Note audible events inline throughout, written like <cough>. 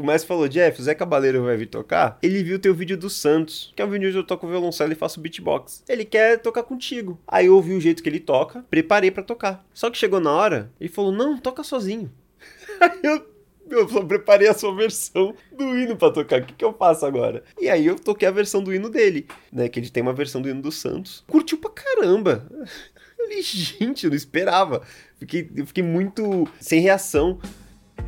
o Messi falou, Jeff, o Zé Cabaleiro vai vir tocar. Ele viu teu vídeo do Santos, que é um vídeo onde eu toco violoncelo e faço beatbox. Ele quer tocar contigo. Aí eu ouvi o jeito que ele toca, preparei para tocar. Só que chegou na hora, ele falou, não, toca sozinho. <laughs> Aí eu eu só preparei a sua versão do hino pra tocar. O que, que eu faço agora? E aí eu toquei a versão do hino dele, né? Que ele tem uma versão do hino do Santos. Curtiu pra caramba. <laughs> Eu gente, eu não esperava. Fiquei, eu fiquei muito sem reação.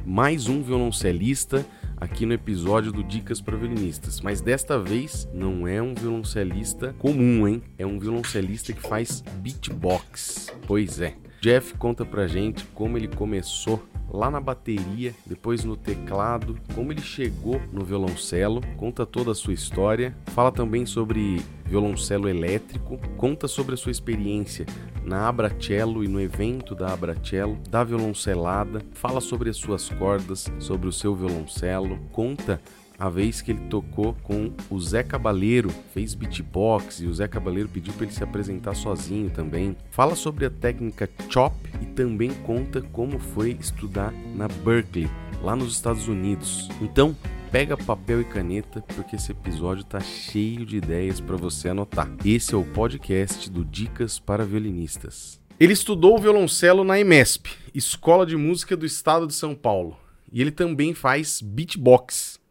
Mais um violoncelista aqui no episódio do Dicas para Violinistas. Mas desta vez não é um violoncelista comum, hein? É um violoncelista que faz beatbox. Pois é. Jeff conta pra gente como ele começou lá na bateria, depois no teclado, como ele chegou no violoncelo, conta toda a sua história, fala também sobre violoncelo elétrico, conta sobre a sua experiência na Abracello e no evento da Abracello, da violoncelada, fala sobre as suas cordas, sobre o seu violoncelo, conta a vez que ele tocou com o Zé Cabaleiro, fez beatbox e o Zé Cabaleiro pediu para ele se apresentar sozinho também. Fala sobre a técnica chop e também conta como foi estudar na Berkeley, lá nos Estados Unidos. Então, pega papel e caneta porque esse episódio tá cheio de ideias para você anotar. Esse é o podcast do Dicas para Violinistas. Ele estudou violoncelo na EMESP, Escola de Música do Estado de São Paulo, e ele também faz beatbox.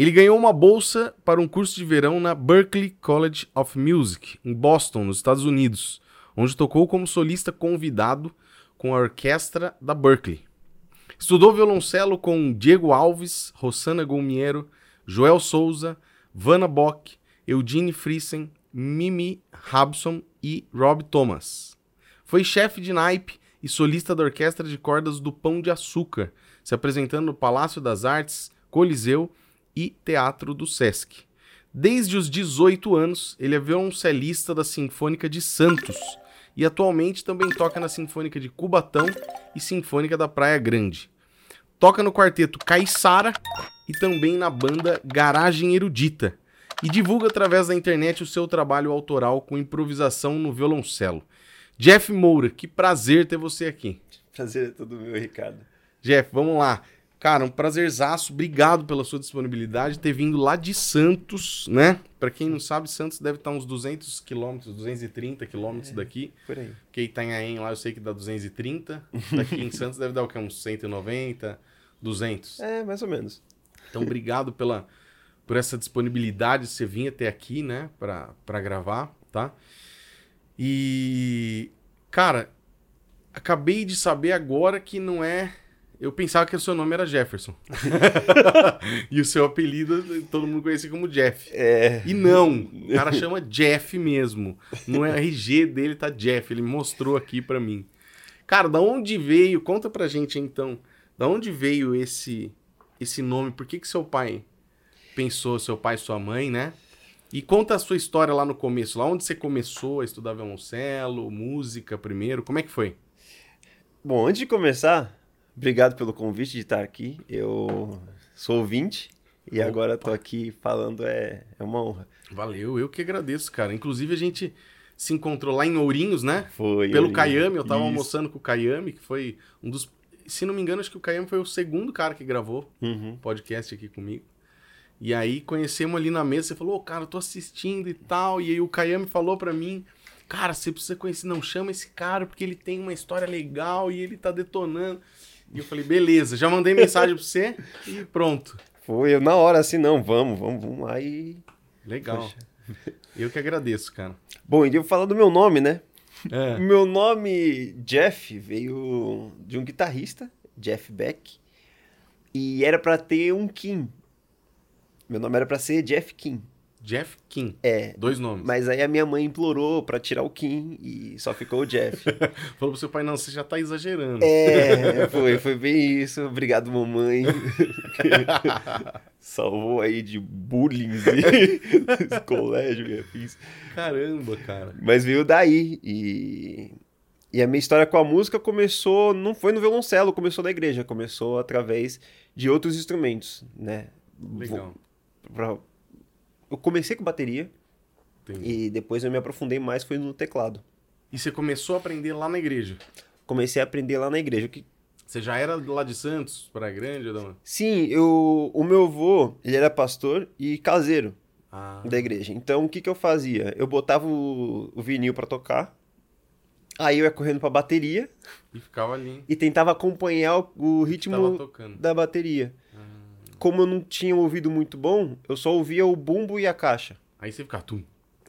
Ele ganhou uma bolsa para um curso de verão na Berklee College of Music, em Boston, nos Estados Unidos, onde tocou como solista convidado com a orquestra da Berkeley. Estudou violoncelo com Diego Alves, Rossana Golmiero, Joel Souza, Vanna Bock, Eugene Friesen, Mimi Rabson e Rob Thomas. Foi chefe de naipe e solista da Orquestra de Cordas do Pão de Açúcar, se apresentando no Palácio das Artes, Coliseu e Teatro do Sesc. Desde os 18 anos, ele é violoncelista da Sinfônica de Santos e atualmente também toca na Sinfônica de Cubatão e Sinfônica da Praia Grande. Toca no quarteto Caissara e também na banda Garagem Erudita e divulga através da internet o seu trabalho autoral com improvisação no violoncelo. Jeff Moura, que prazer ter você aqui. Prazer é todo meu, Ricardo. Jeff, vamos lá. Cara, um prazerzaço. Obrigado pela sua disponibilidade, ter vindo lá de Santos, né? Para quem não sabe, Santos deve estar uns 200 quilômetros, 230 quilômetros É, daqui. Por aí. Que Itanhaém lá eu sei que dá 230. Daqui em Santos deve dar o quê? Uns 190, 200. É, mais ou menos. Então, obrigado pela, por essa disponibilidade de você vir até aqui, né? Pra gravar, tá? E... Cara, acabei de saber agora que não é eu pensava que o seu nome era Jefferson. <laughs> e o seu apelido todo mundo conhecia como Jeff. É. E não, o cara chama Jeff mesmo. No RG dele tá Jeff, ele mostrou aqui pra mim. Cara, da onde veio? Conta pra gente então. Da onde veio esse esse nome? Por que que seu pai pensou, seu pai e sua mãe, né? E conta a sua história lá no começo, lá onde você começou a estudar violoncelo, música primeiro, como é que foi? Bom, antes de começar, Obrigado pelo convite de estar aqui. Eu sou ouvinte e Opa. agora estou aqui falando, é, é uma honra. Valeu, eu que agradeço, cara. Inclusive a gente se encontrou lá em Ourinhos, né? Foi. Pelo Kayami, eu tava Isso. almoçando com o Kayami, que foi um dos. Se não me engano, acho que o Kayami foi o segundo cara que gravou Uhum. podcast aqui comigo. E aí conhecemos ali na mesa, você falou, ô cara, eu tô assistindo e tal. E aí o Kayami falou pra mim, cara, você precisa conhecer, não chama esse cara, porque ele tem uma história legal e ele tá detonando. E eu falei, beleza, já mandei mensagem pra você e pronto. Foi, eu na hora assim, não, vamos, vamos, vamos lá e... Legal. Eu que agradeço, cara. Bom, e eu vou falar do meu nome, né? É. Meu nome, Jeff, veio de um guitarrista, Jeff Beck, e era pra ter um Kim. Meu nome era pra ser Jeff Kim. Jeff Kim. É, Dois nomes. mas aí a minha mãe implorou pra tirar o Kim e só ficou o Jeff. <laughs> Falou pro seu pai, não, você já tá exagerando. É, foi, foi bem isso. Obrigado, mamãe. <laughs> Salvou aí de bullying esse <laughs> colégio que eu fiz. Caramba, cara. Mas veio daí. E, e a minha história com a música começou, não foi no violoncelo, começou na igreja, começou através de outros instrumentos, né? Legal. Vou- pra- eu comecei com bateria Entendi. e depois eu me aprofundei mais foi no teclado. E você começou a aprender lá na igreja. Comecei a aprender lá na igreja. Que Você já era lá de Santos, Praia Grande? Ou não? Sim, eu, o meu avô, ele era pastor e caseiro Ah, da igreja. Então, o que que eu fazia? Eu botava o, o vinil pra tocar, aí eu ia correndo pra bateria e ficava ali. e tentava acompanhar o, o ritmo da bateria. Como eu não tinha ouvido muito bom, eu só ouvia o bumbo e a caixa. Aí você ficava... Tum.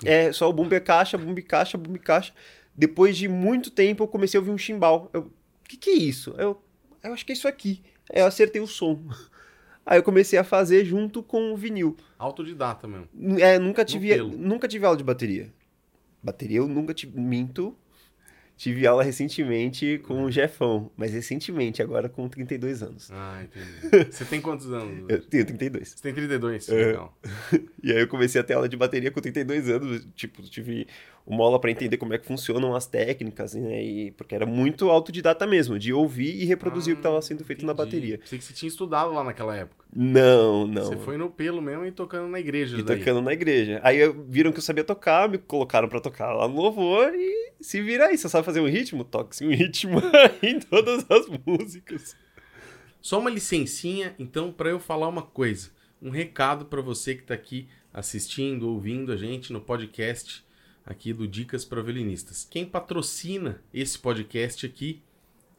É, só o bumbo e a caixa, bumbo e caixa, bumbo e caixa. Depois de muito tempo, eu comecei a ouvir um chimbal. Eu, o que que é isso? Eu, eu acho que é isso aqui. Aí eu acertei o som. <laughs> Aí eu comecei a fazer junto com o vinil. Autodidata mesmo. É, nunca tive, nunca tive aula de bateria. Bateria eu nunca tive, minto. Tive aula recentemente com o Jefão, mas recentemente, agora com 32 anos. Ah, entendi. <laughs> Você tem quantos anos? Eu tenho 32. Você tem 32, É. legal. <laughs> E aí eu comecei a ter aula de bateria com 32 anos, tipo, tive uma aula pra entender como é que funcionam as técnicas, né? E porque era muito autodidata mesmo, de ouvir e reproduzir o que estava sendo feito na Ah, Entendi. bateria. Pensei que você tinha estudado lá naquela época. Não, não. Você foi no pelo mesmo e tocando na igreja. E daí. tocando na igreja. Aí viram que eu sabia tocar, me colocaram pra tocar lá no louvor e se vira aí. Você sabe fazer um ritmo? Toque-se um ritmo <laughs> em todas as músicas. Só uma licencinha, então, para eu falar uma coisa. Um recado para você que tá aqui assistindo, ouvindo a gente no podcast aqui do Dicas para Violinistas. Quem patrocina esse podcast aqui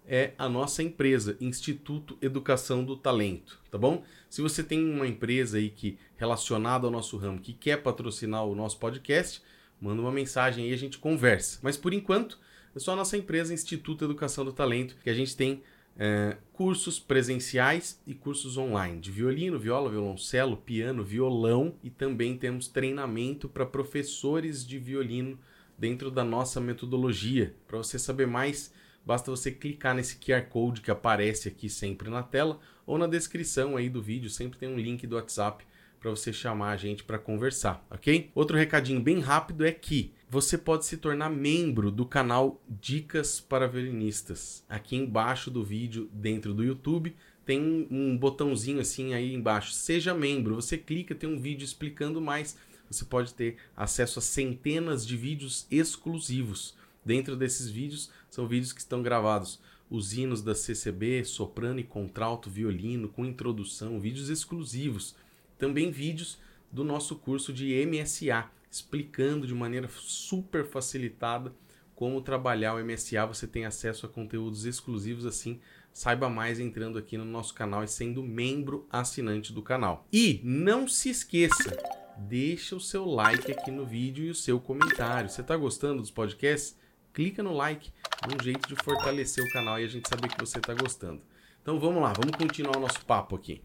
é a nossa empresa, Instituto Educação do Talento, tá bom? Se você tem uma empresa aí que relacionada ao nosso ramo que quer patrocinar o nosso podcast, manda uma mensagem aí a gente conversa. Mas por enquanto, é só a nossa empresa Instituto Educação do Talento que a gente tem é, cursos presenciais e cursos online de violino, viola, violoncelo, piano, violão e também temos treinamento para professores de violino dentro da nossa metodologia. Para você saber mais, basta você clicar nesse QR Code que aparece aqui sempre na tela ou na descrição aí do vídeo, sempre tem um link do WhatsApp para você chamar a gente para conversar, ok? Outro recadinho bem rápido é que você pode se tornar membro do canal Dicas para Violinistas. Aqui embaixo do vídeo, dentro do YouTube, tem um, botãozinho assim aí embaixo. Seja membro. Você clica, tem um vídeo explicando mais. Você pode ter acesso a centenas de vídeos exclusivos. Dentro desses vídeos, são vídeos que estão gravados os hinos da CCB, soprano e contralto, violino, com introdução, vídeos exclusivos. Também vídeos do nosso curso de MSA, explicando de maneira super facilitada como trabalhar o MSA. Você tem acesso a conteúdos exclusivos assim. Saiba mais entrando aqui no nosso canal e sendo membro assinante do canal. E não se esqueça, deixa o seu like aqui no vídeo e o seu comentário. Você está gostando dos podcasts? Clica no like, é um jeito de fortalecer o canal e a gente saber que você está gostando. Então vamos lá, vamos continuar o nosso papo aqui.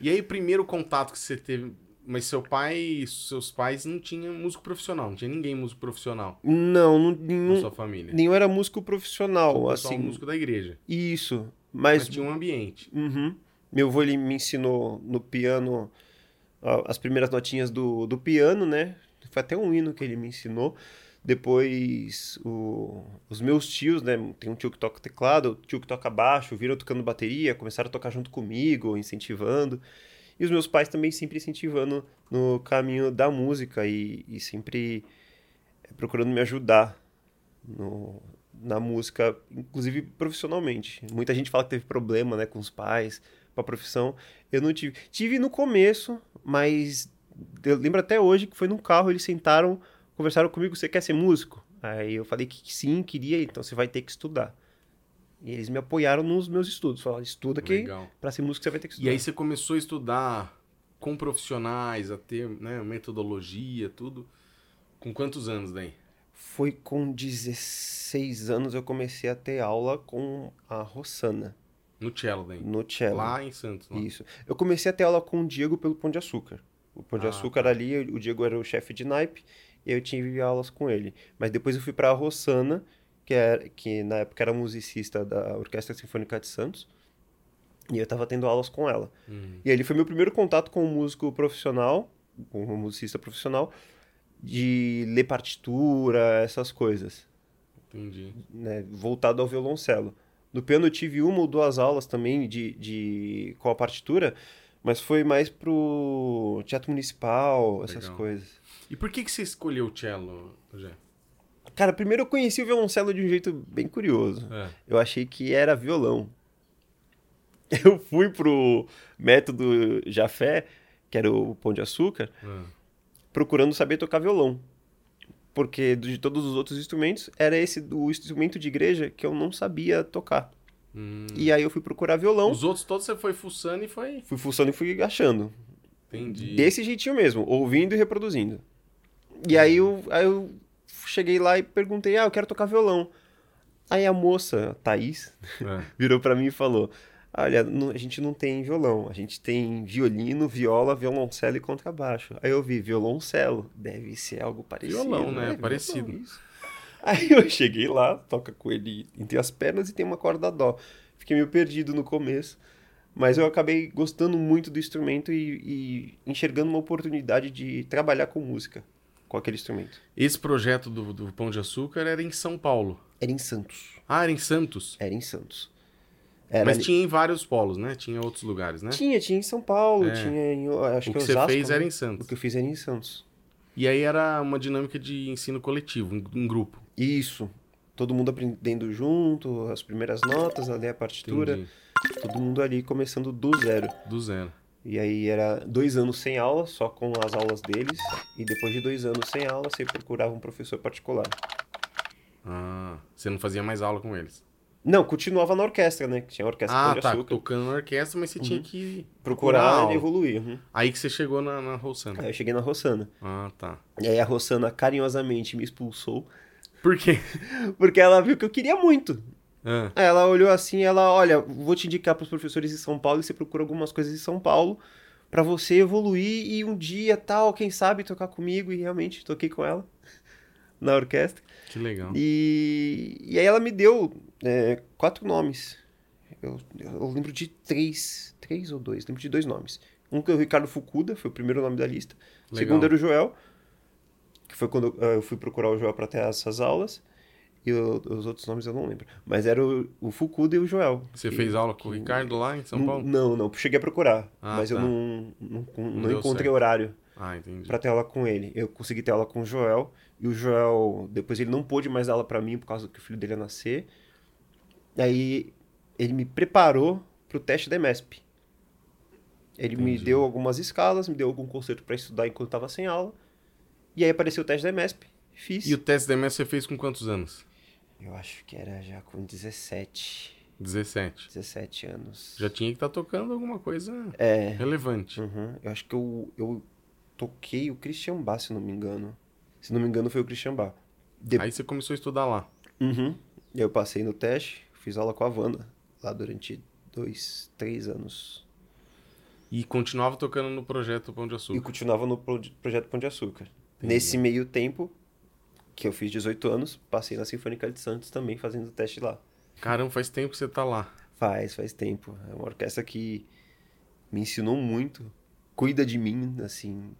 E aí, primeiro contato que você teve. Mas seu pai, seus pais não tinham músico profissional, não tinha ninguém músico profissional Não, não na nenhum, sua família. nenhum era músico profissional, Só assim. músico da igreja. Isso. Mas, Mas, tinha um ambiente. Uhum. Meu avô ele me ensinou no piano as primeiras notinhas do, do piano, né? Foi até um hino que ele me ensinou. Depois, o- os meus tios, né? Tem um tio que toca teclado, outro tio que toca baixo, viram tocando bateria, começaram a tocar junto comigo, incentivando. E os meus pais também sempre incentivando no caminho da música e, e sempre eh, procurando me ajudar no, na música, inclusive profissionalmente. Muita gente fala que teve problema, né, com os pais, com a profissão. Eu não tive. Tive no começo, mas eu lembro até hoje que foi num carro, eles sentaram, conversaram comigo, você quer ser músico? Aí eu falei que sim, queria, então você vai ter que estudar. E eles me apoiaram nos meus estudos. Falaram, estuda que pra ser músico você vai ter que E estudar. aí você começou a estudar com profissionais, a ter né, metodologia, tudo. Com quantos anos daí? Foi com 16 anos eu comecei a ter aula com a Rossana, No cello daí. no cello. Lá em Santos. Lá. Isso. Eu comecei a ter aula com o Diego pelo Pão de Açúcar. O Pão de Ah, Açúcar tá. ali, o Diego era o chefe de naipe, e eu tive aulas com ele. Mas depois eu fui para a Rossana, que, era, que na época era musicista da Orquestra Sinfônica de Santos, e eu estava tendo aulas com ela. Hum. E ele foi meu primeiro contato com um músico profissional, com um musicista profissional, de ler partitura, essas coisas Entendi. né, voltado ao violoncelo. No piano eu tive uma ou duas aulas também de, de com a partitura, mas foi mais pro teatro municipal, essas Legal. coisas. E por que, que você escolheu o cello, Jé? Cara, primeiro eu conheci o violoncelo de um jeito bem curioso. É. Eu achei que era violão. <laughs> eu fui pro método Jafé, que era o Pão de Açúcar, Ah, procurando saber tocar violão. Porque de todos os outros instrumentos, era esse o instrumento de igreja que eu não sabia tocar. hum. E aí eu fui procurar violão, Os outros todos você foi fuçando e foi. fui fuçando e fui achando. Entendi. Desse jeitinho mesmo, ouvindo e reproduzindo. E aí eu, aí eu cheguei lá e perguntei, ah, eu quero tocar violão. Aí a moça, a Thaís, É. <laughs> virou pra mim e falou, olha, a gente não tem violão, a gente tem violino, viola, violoncelo e contrabaixo. Aí eu vi, violoncelo, deve ser algo parecido. Violão, né? Parecido. isso. Aí eu <laughs> cheguei lá, toca com ele entre as pernas e tem uma corda dó. Fiquei meio perdido no começo, mas eu acabei gostando muito do instrumento e, e enxergando uma oportunidade de trabalhar com música, com aquele instrumento. Esse projeto do, do Pão de Açúcar era em São Paulo. Era em Santos. Ah, era em Santos. Era em Santos. Era Mas ali- tinha em vários polos, né? Tinha outros lugares, né? Tinha, tinha em São Paulo, É. tinha em. Acho o que que você Osasco, fez era né? em Santos. O que eu fiz era em Santos. E aí era uma dinâmica de ensino coletivo, um, um grupo. Isso. Todo mundo aprendendo junto, as primeiras notas, ali a partitura. Entendi. Todo mundo ali começando do zero. Do zero. E aí era dois anos sem aula, só com as aulas deles. E depois de dois anos sem aula, você procurava um professor particular. Ah, você não fazia mais aula com eles. Não, continuava na orquestra, né? Que tinha a orquestra Pão Ah, de tá. Açúcar. Tocando na orquestra, mas você tinha que Procurar e evoluir. uhum. Aí que você chegou na, na Rossana. Aí eu cheguei na Rossana. Ah, tá. E aí a Rossana carinhosamente me expulsou, Por quê? <laughs> porque ela viu que eu queria muito. Ah, Aí ela olhou assim, ela, olha, vou te indicar para os professores de São Paulo e você procura algumas coisas em São Paulo para você evoluir e um dia tal, quem sabe tocar comigo e realmente toquei com ela <laughs> na orquestra. que legal. E, e aí ela me deu é, quatro nomes. Eu, eu lembro de três, três ou dois, lembro de dois nomes. Um que é o Ricardo Fukuda, foi o primeiro nome da lista. O Legal. segundo era o Joel, que foi quando eu, eu fui procurar o Joel para ter essas aulas. E o- os outros nomes eu não lembro. Mas era o, o Fukuda e o Joel. Você que- fez aula com o Ricardo lá em São não, Paulo? Não, não, cheguei a procurar. Ah, mas eu tá. não, não, não deu encontrei certo. horário Ah, para ter aula com ele. Eu consegui ter aula com o Joel. E o Joel, depois ele não pôde mais dar aula para mim por causa que o filho dele ia nascer. Aí ele me preparou pro teste da EMESP. Ele me Entendi. deu algumas escalas, me deu algum concerto para estudar enquanto estava sem aula. E aí apareceu o teste da EMESP. Fiz. E o teste da MS você fez com quantos anos? Eu acho que era já com 17, 17. 17 anos. Já tinha que estar tocando alguma coisa É. relevante. Uhum. Eu acho que eu, eu toquei o Christian Bach, se não me engano. Se não me engano, foi o Christian Bach. De- Aí você começou a estudar lá. Uhum. E Eu passei no teste, fiz aula com a Wanda lá durante dois, três anos. E continuava tocando no projeto Pão de E Açúcar. continuava no pro- projeto Pão de Açúcar. Entendi. Nesse meio tempo, que eu fiz 18 anos, passei na Sinfônica de Santos também fazendo teste lá. Caramba, faz tempo que você tá lá. Faz, faz tempo. É uma orquestra que me ensinou muito, cuida de mim, assim.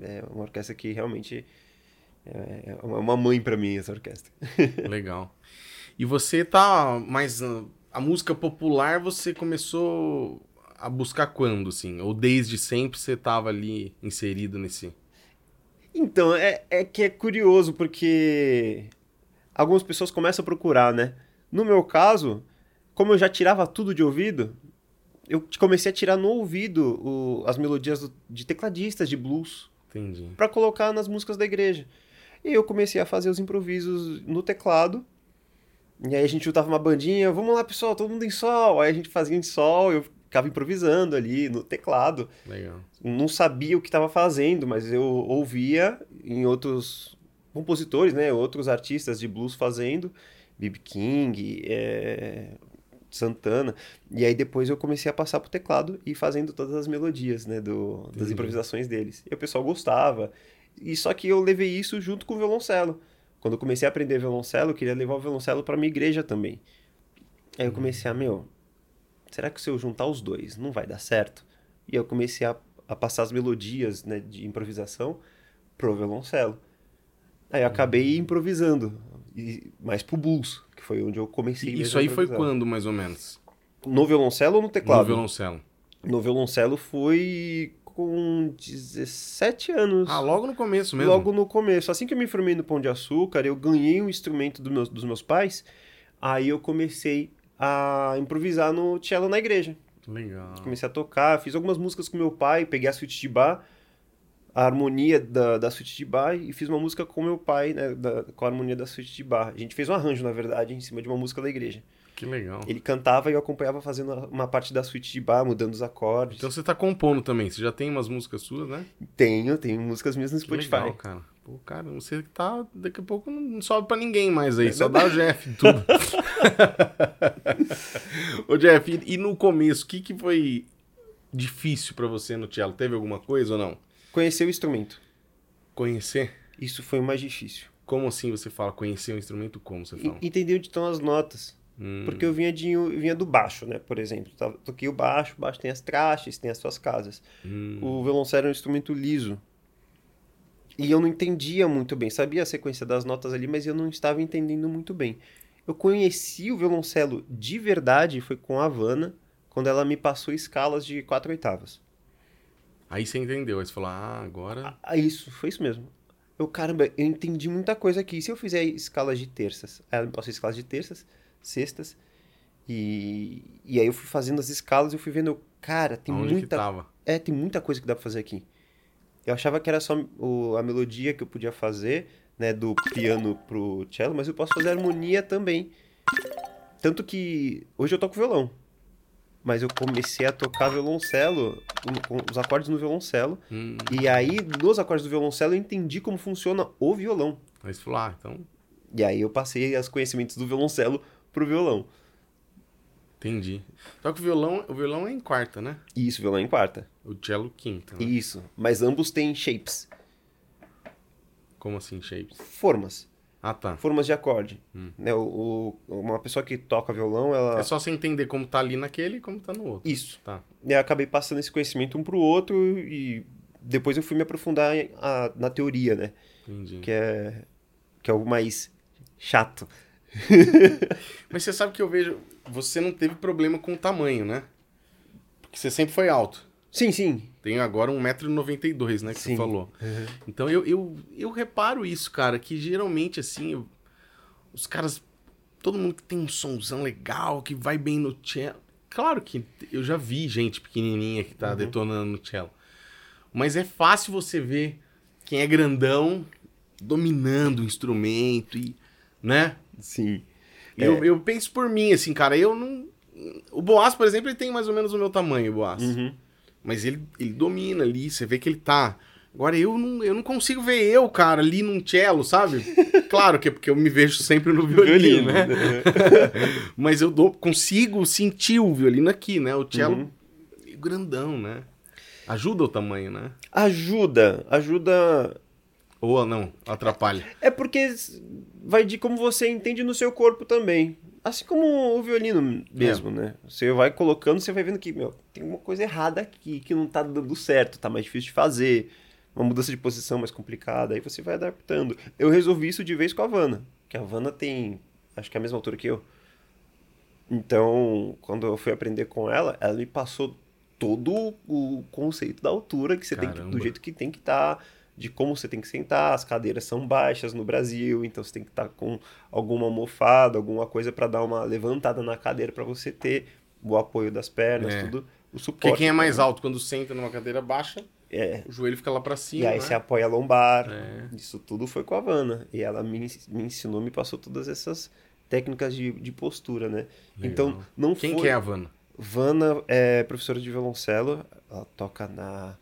É uma orquestra que realmente é é uma mãe pra mim, essa orquestra. <laughs> Legal. E você tá mais. ah, A música popular você começou a buscar quando, assim? Ou desde sempre você tava ali inserido nesse. Então, é, é que é curioso, porque algumas pessoas começam a procurar, né? No meu caso, como eu já tirava tudo de ouvido, eu comecei a tirar no ouvido o- as melodias do- de tecladistas de blues Entendi. para colocar nas músicas da igreja. E eu comecei a fazer os improvisos no teclado. E aí a gente juntava uma bandinha, vamos lá pessoal, todo mundo em sol. Aí a gente fazia em sol, eu ficava improvisando ali no teclado Legal. não sabia o que estava fazendo, mas eu ouvia em outros compositores, né, outros artistas de blues fazendo, B.B. King, é, Santana, e aí depois eu comecei a passar pro teclado e fazendo todas as melodias, né, do, das improvisações deles. E o pessoal gostava, e só que eu levei isso junto com o violoncelo. Quando eu comecei a aprender violoncelo, eu queria levar o violoncelo para minha igreja também. Aí eu comecei a, meu, será que se eu juntar os dois não vai dar certo? E eu comecei a, a passar as melodias né, de improvisação pro violoncelo. Aí eu acabei improvisando, e, mais pro blues, que foi onde eu comecei E isso aí foi quando, mais ou menos? No violoncelo ou no teclado? No violoncelo. No violoncelo foi com 17 anos. Ah, logo no começo mesmo. Logo no começo. Assim que eu me formei no Pão de Açúcar, eu ganhei um instrumento do meus- dos meus pais. Aí eu comecei a improvisar no cello na igreja. Legal. Comecei a tocar, fiz algumas músicas com meu pai, peguei a suíte de bar, a harmonia da, da suíte de bar e fiz uma música com meu pai, né, da- com a harmonia da suíte de bar. A gente fez um arranjo, na verdade, em cima de uma música da igreja. Que legal. Ele cantava e eu acompanhava fazendo uma parte da suíte de bar, mudando os acordes. Então você tá compondo também. Você já tem umas músicas suas, né? Tenho, tenho músicas minhas no Que Spotify. legal, cara. Pô, cara, você tá. Daqui a pouco não sobe pra ninguém mais aí, só dá o Jeff e tudo. <laughs> Ô, Jeff, e, e no começo, o que, que foi difícil pra você no cello? Teve alguma coisa ou não? Conhecer o instrumento. Conhecer? Isso foi o mais difícil. Como assim você fala? Conhecer o instrumento como você fala? E, entender onde estão as notas. Hum, Porque eu vinha, de, eu vinha do baixo, né? Por exemplo. Toquei o baixo, o baixo tem as trastes, tem as suas casas. hum, O violoncelo é um instrumento liso. E eu não entendia muito bem. Sabia a sequência das notas ali, mas eu não estava entendendo muito bem. Eu conheci o violoncelo de verdade, foi com a Havana, quando ela me passou escalas de quatro oitavas. Aí você entendeu, aí você falou, ah, agora. Ah, isso, foi isso mesmo. Eu, caramba, eu entendi muita coisa aqui. E se eu fizer escalas de terças? Ela me passou escalas de terças, sextas. E, e aí eu fui fazendo as escalas e eu fui vendo, cara, tem Onde que muita tava? É, tem muita coisa que dá pra fazer aqui. Eu achava que era só o- a melodia que eu podia fazer, né, do piano pro cello, mas eu posso fazer harmonia também. Tanto que hoje eu toco violão. Mas eu comecei a tocar violoncelo, os acordes no violoncelo, Hum, e aí nos acordes do violoncelo eu entendi como funciona o violão. você falou, ah, então. E aí eu passei os conhecimentos do violoncelo pro violão. Entendi. Só que o violão, o violão é em quarta, né? Isso, violão em quarta. O cello quinta. Né? Isso. Mas ambos têm shapes, Como assim, shapes? formas. Ah, tá. formas de acorde. Né, o, o- uma pessoa que toca violão, ela. É só você entender como tá ali naquele e como tá no outro. Isso. Tá. E eu acabei passando esse conhecimento um pro outro e depois eu fui me aprofundar em- a- na teoria, né? Entendi. Que é, que é algo mais chato. <laughs> Mas você sabe que eu vejo. Você não teve problema com o tamanho, né? Porque você sempre foi alto. Sim, sim. Tem agora 1,92m, né? Que Sim. você falou. Então eu, eu, eu reparo isso, cara, que geralmente, assim, eu- os caras. Todo mundo que tem um somzão legal, que vai bem no cello. Claro que eu já vi gente pequenininha que tá detonando no cello. Mas é fácil você ver quem é grandão dominando o instrumento e. né? Sim. E Eu, eu penso por mim, assim, cara, eu não. O Boas, por exemplo, ele tem mais ou menos o meu tamanho, o Boas. Uhum. Mas ele, ele domina ali, você vê que ele tá. Agora eu não, eu não consigo ver eu, cara, ali num cello, sabe? <laughs> Claro que é porque eu me vejo sempre no violino, né? <laughs> Mas eu dou, consigo sentir o violino aqui, né? O cello Uhum. grandão, né? Ajuda o tamanho, né? Ajuda, ajuda. Ou não, atrapalha. É porque vai de como você entende no seu corpo também. Assim como o violino mesmo, né? Você vai colocando, você vai vendo que, meu, tem uma coisa errada aqui, que não tá dando certo, tá mais difícil de fazer. Uma mudança de posição mais complicada, aí você vai adaptando. Eu resolvi isso de vez com a Havana, que a Havana tem, acho que é a mesma altura que eu. Então, quando eu fui aprender com ela, ela me passou todo o conceito da altura que você tem que, Caramba. do jeito que tem que estar, de como você tem que sentar, as cadeiras são baixas no Brasil, então você tem que estar com alguma almofada, alguma coisa para dar uma levantada na cadeira para você ter o apoio das pernas, É. tudo, o suporte. Porque quem é mais alto quando senta numa cadeira baixa, É, o joelho fica lá pra cima. e aí né? você apoia a lombar. É. Isso tudo foi com a Havana. E ela me, me ensinou, me passou todas essas técnicas de, de postura, né? Então, não Quem foi... que é a Havana? Vana é professora de violoncelo, ela toca na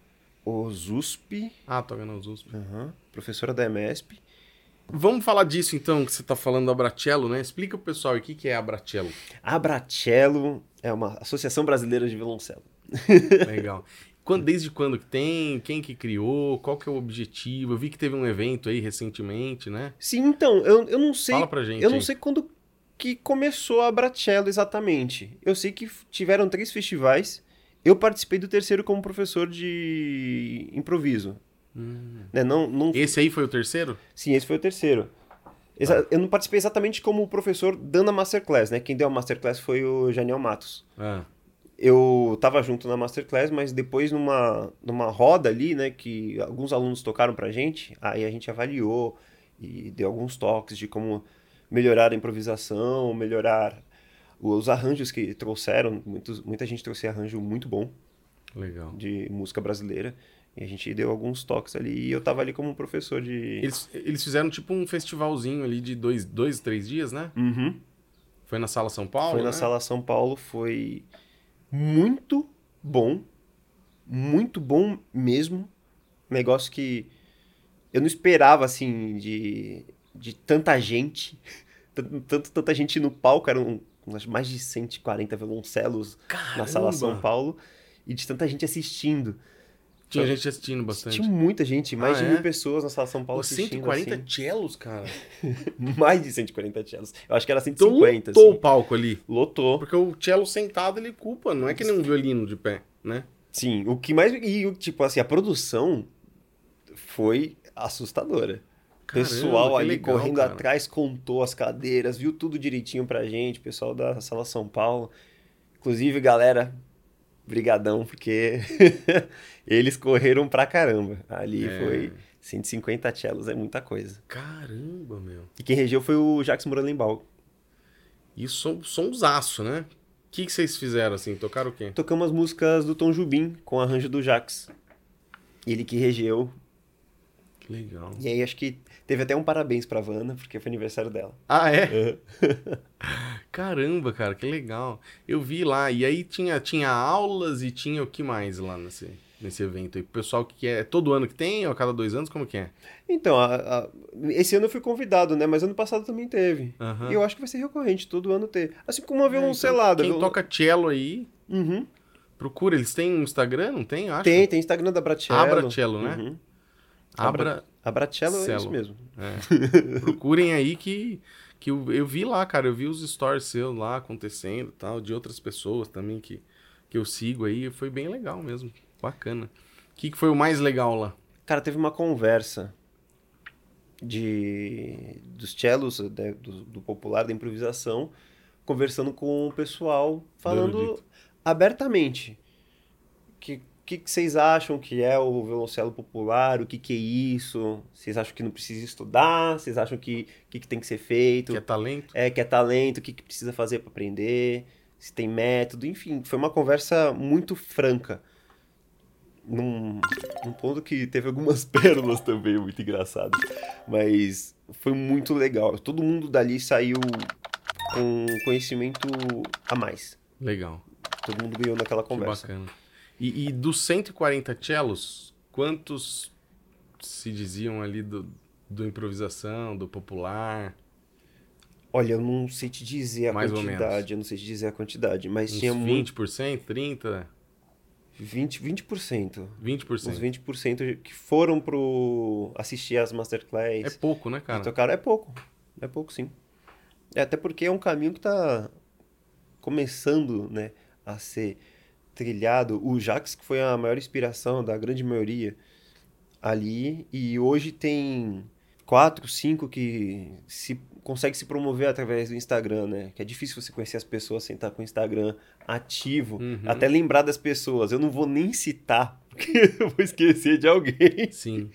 OSUSP, Ah, toca nos USP. aham, professora da EMESP. Vamos falar disso então, que você tá falando do Abratello, né? Explica pro pessoal o que, que é Abratello. A Bratello é uma associação brasileira de violoncelo. Legal. Quando, desde quando que tem? Quem que criou? Qual que é o objetivo? Eu vi que teve um evento aí recentemente, né? Sim, então, eu, eu não sei. Fala pra gente Eu não aí. sei quando que começou a Bratello exatamente. Eu sei que tiveram três festivais. Eu participei do terceiro como professor de improviso. Né, Não, não, Esse aí foi o terceiro? Sim, esse foi o terceiro. Exa- Eu não participei exatamente como professor dando a Masterclass, né? Quem deu a Masterclass foi o Janiel Matos. Ah, Eu tava junto na Masterclass, mas depois numa, numa roda ali, né, que alguns alunos tocaram pra gente, aí a gente avaliou e deu alguns toques de como melhorar a improvisação, melhorar Os arranjos que trouxeram, muitos, muita gente trouxe arranjo muito bom Legal. de música brasileira. E a gente deu alguns toques ali. E eu tava ali como professor de. Eles, eles fizeram tipo um festivalzinho ali de dois, dois três dias, né? Uhum. Foi na Sala São Paulo, Foi na né? Sala São Paulo, foi muito bom. Muito bom mesmo. Negócio que eu não esperava, assim, de, de tanta gente. <laughs> Tanto, tanta gente no palco, eram umas mais de 140 violoncelos na Sala São Caramba! Paulo. E de tanta gente assistindo. Tinha gente assistindo bastante. Tinha muita gente, mais Ah, de é? mil pessoas na Sala São Paulo Pô, assistindo. 140 assim. cellos, cara. <laughs> Mais de 140 cellos. Eu acho que era Então 150, lotou o assim. palco ali. Lotou. Porque o cello sentado ele culpa, não é que nem um violino de pé, né? Sim, o que mais. E, o- tipo assim, a produção foi assustadora. Caramba, pessoal ali legal, correndo cara. atrás, contou as cadeiras, viu tudo direitinho pra gente, pessoal da Sala São Paulo. Inclusive, galera, brigadão, porque <laughs> eles correram pra caramba. Ali É. foi 150 cellos, é muita coisa. Caramba, meu. E quem regeu foi o Jacques Moralenbaum. E som, sonsaço, né? O que, que vocês fizeram assim? Tocaram o quê? Tocamos as músicas do Tom Jubim com arranjo do Jacques. Ele que regeu. Que legal. E aí acho que teve até um parabéns pra Vanna, porque foi aniversário dela. Ah, é? <laughs> Caramba, cara, que legal. Eu vi lá, e aí tinha, tinha aulas e tinha o que mais lá nesse, nesse evento aí? O pessoal que é todo ano que tem, ou a cada dois anos, como que é? Então, a- a- esse ano eu fui convidado, né? Mas ano passado também teve. Aham. E eu acho que vai ser recorrente, todo ano ter. Assim como uma É, então, violoncelada. Quem viol- toca cello aí, Uhum. procura. Eles têm um Instagram, não tem? Acho. Tem, tem Instagram da Bratello. Abracello, né? Uhum. Abra... A Bratello é isso mesmo. É. Procurem aí que, que eu, eu vi lá, cara. Eu vi os stories seus lá acontecendo e tal, de outras pessoas também que, que eu sigo aí. Foi bem legal mesmo. Bacana. O que, que foi o mais legal lá? Cara, teve uma conversa de dos cellos, né, do, do popular, da improvisação, conversando com o pessoal, falando abertamente. Que que, que vocês acham que é o violoncelo popular? O que, que é isso? Vocês acham que não precisa estudar? Vocês acham que que, que tem que ser feito? Que é talento? é, que é talento, o que, que precisa fazer para aprender, se tem método, enfim, foi uma conversa muito franca. Num, num ponto que teve algumas <laughs> pérolas também, muito engraçadas. Mas foi muito legal. Todo mundo dali saiu com conhecimento a mais. Legal. Todo mundo ganhou naquela Que conversa. bacana. E, e dos 140 cellos, quantos se diziam ali do, do improvisação, do popular? Olha, eu não sei te dizer a Mais ou quantidade, eu não sei te dizer a quantidade, mas Uns tinha muito 20%, 30%, 20, 20%. 20%? Uns 20% que foram pro assistir às masterclass. É pouco, né, cara? tocaram. É pouco. É pouco, sim. É, até porque é um caminho que tá começando, né, a ser trilhado. O Jax, que foi a maior inspiração da grande maioria ali, e hoje tem quatro, cinco que se consegue se promover através do Instagram, né? Que é difícil você conhecer as pessoas sem estar com o Instagram ativo, Uhum. até lembrar das pessoas. Eu não vou nem citar, <laughs> porque eu vou esquecer de alguém. Sim.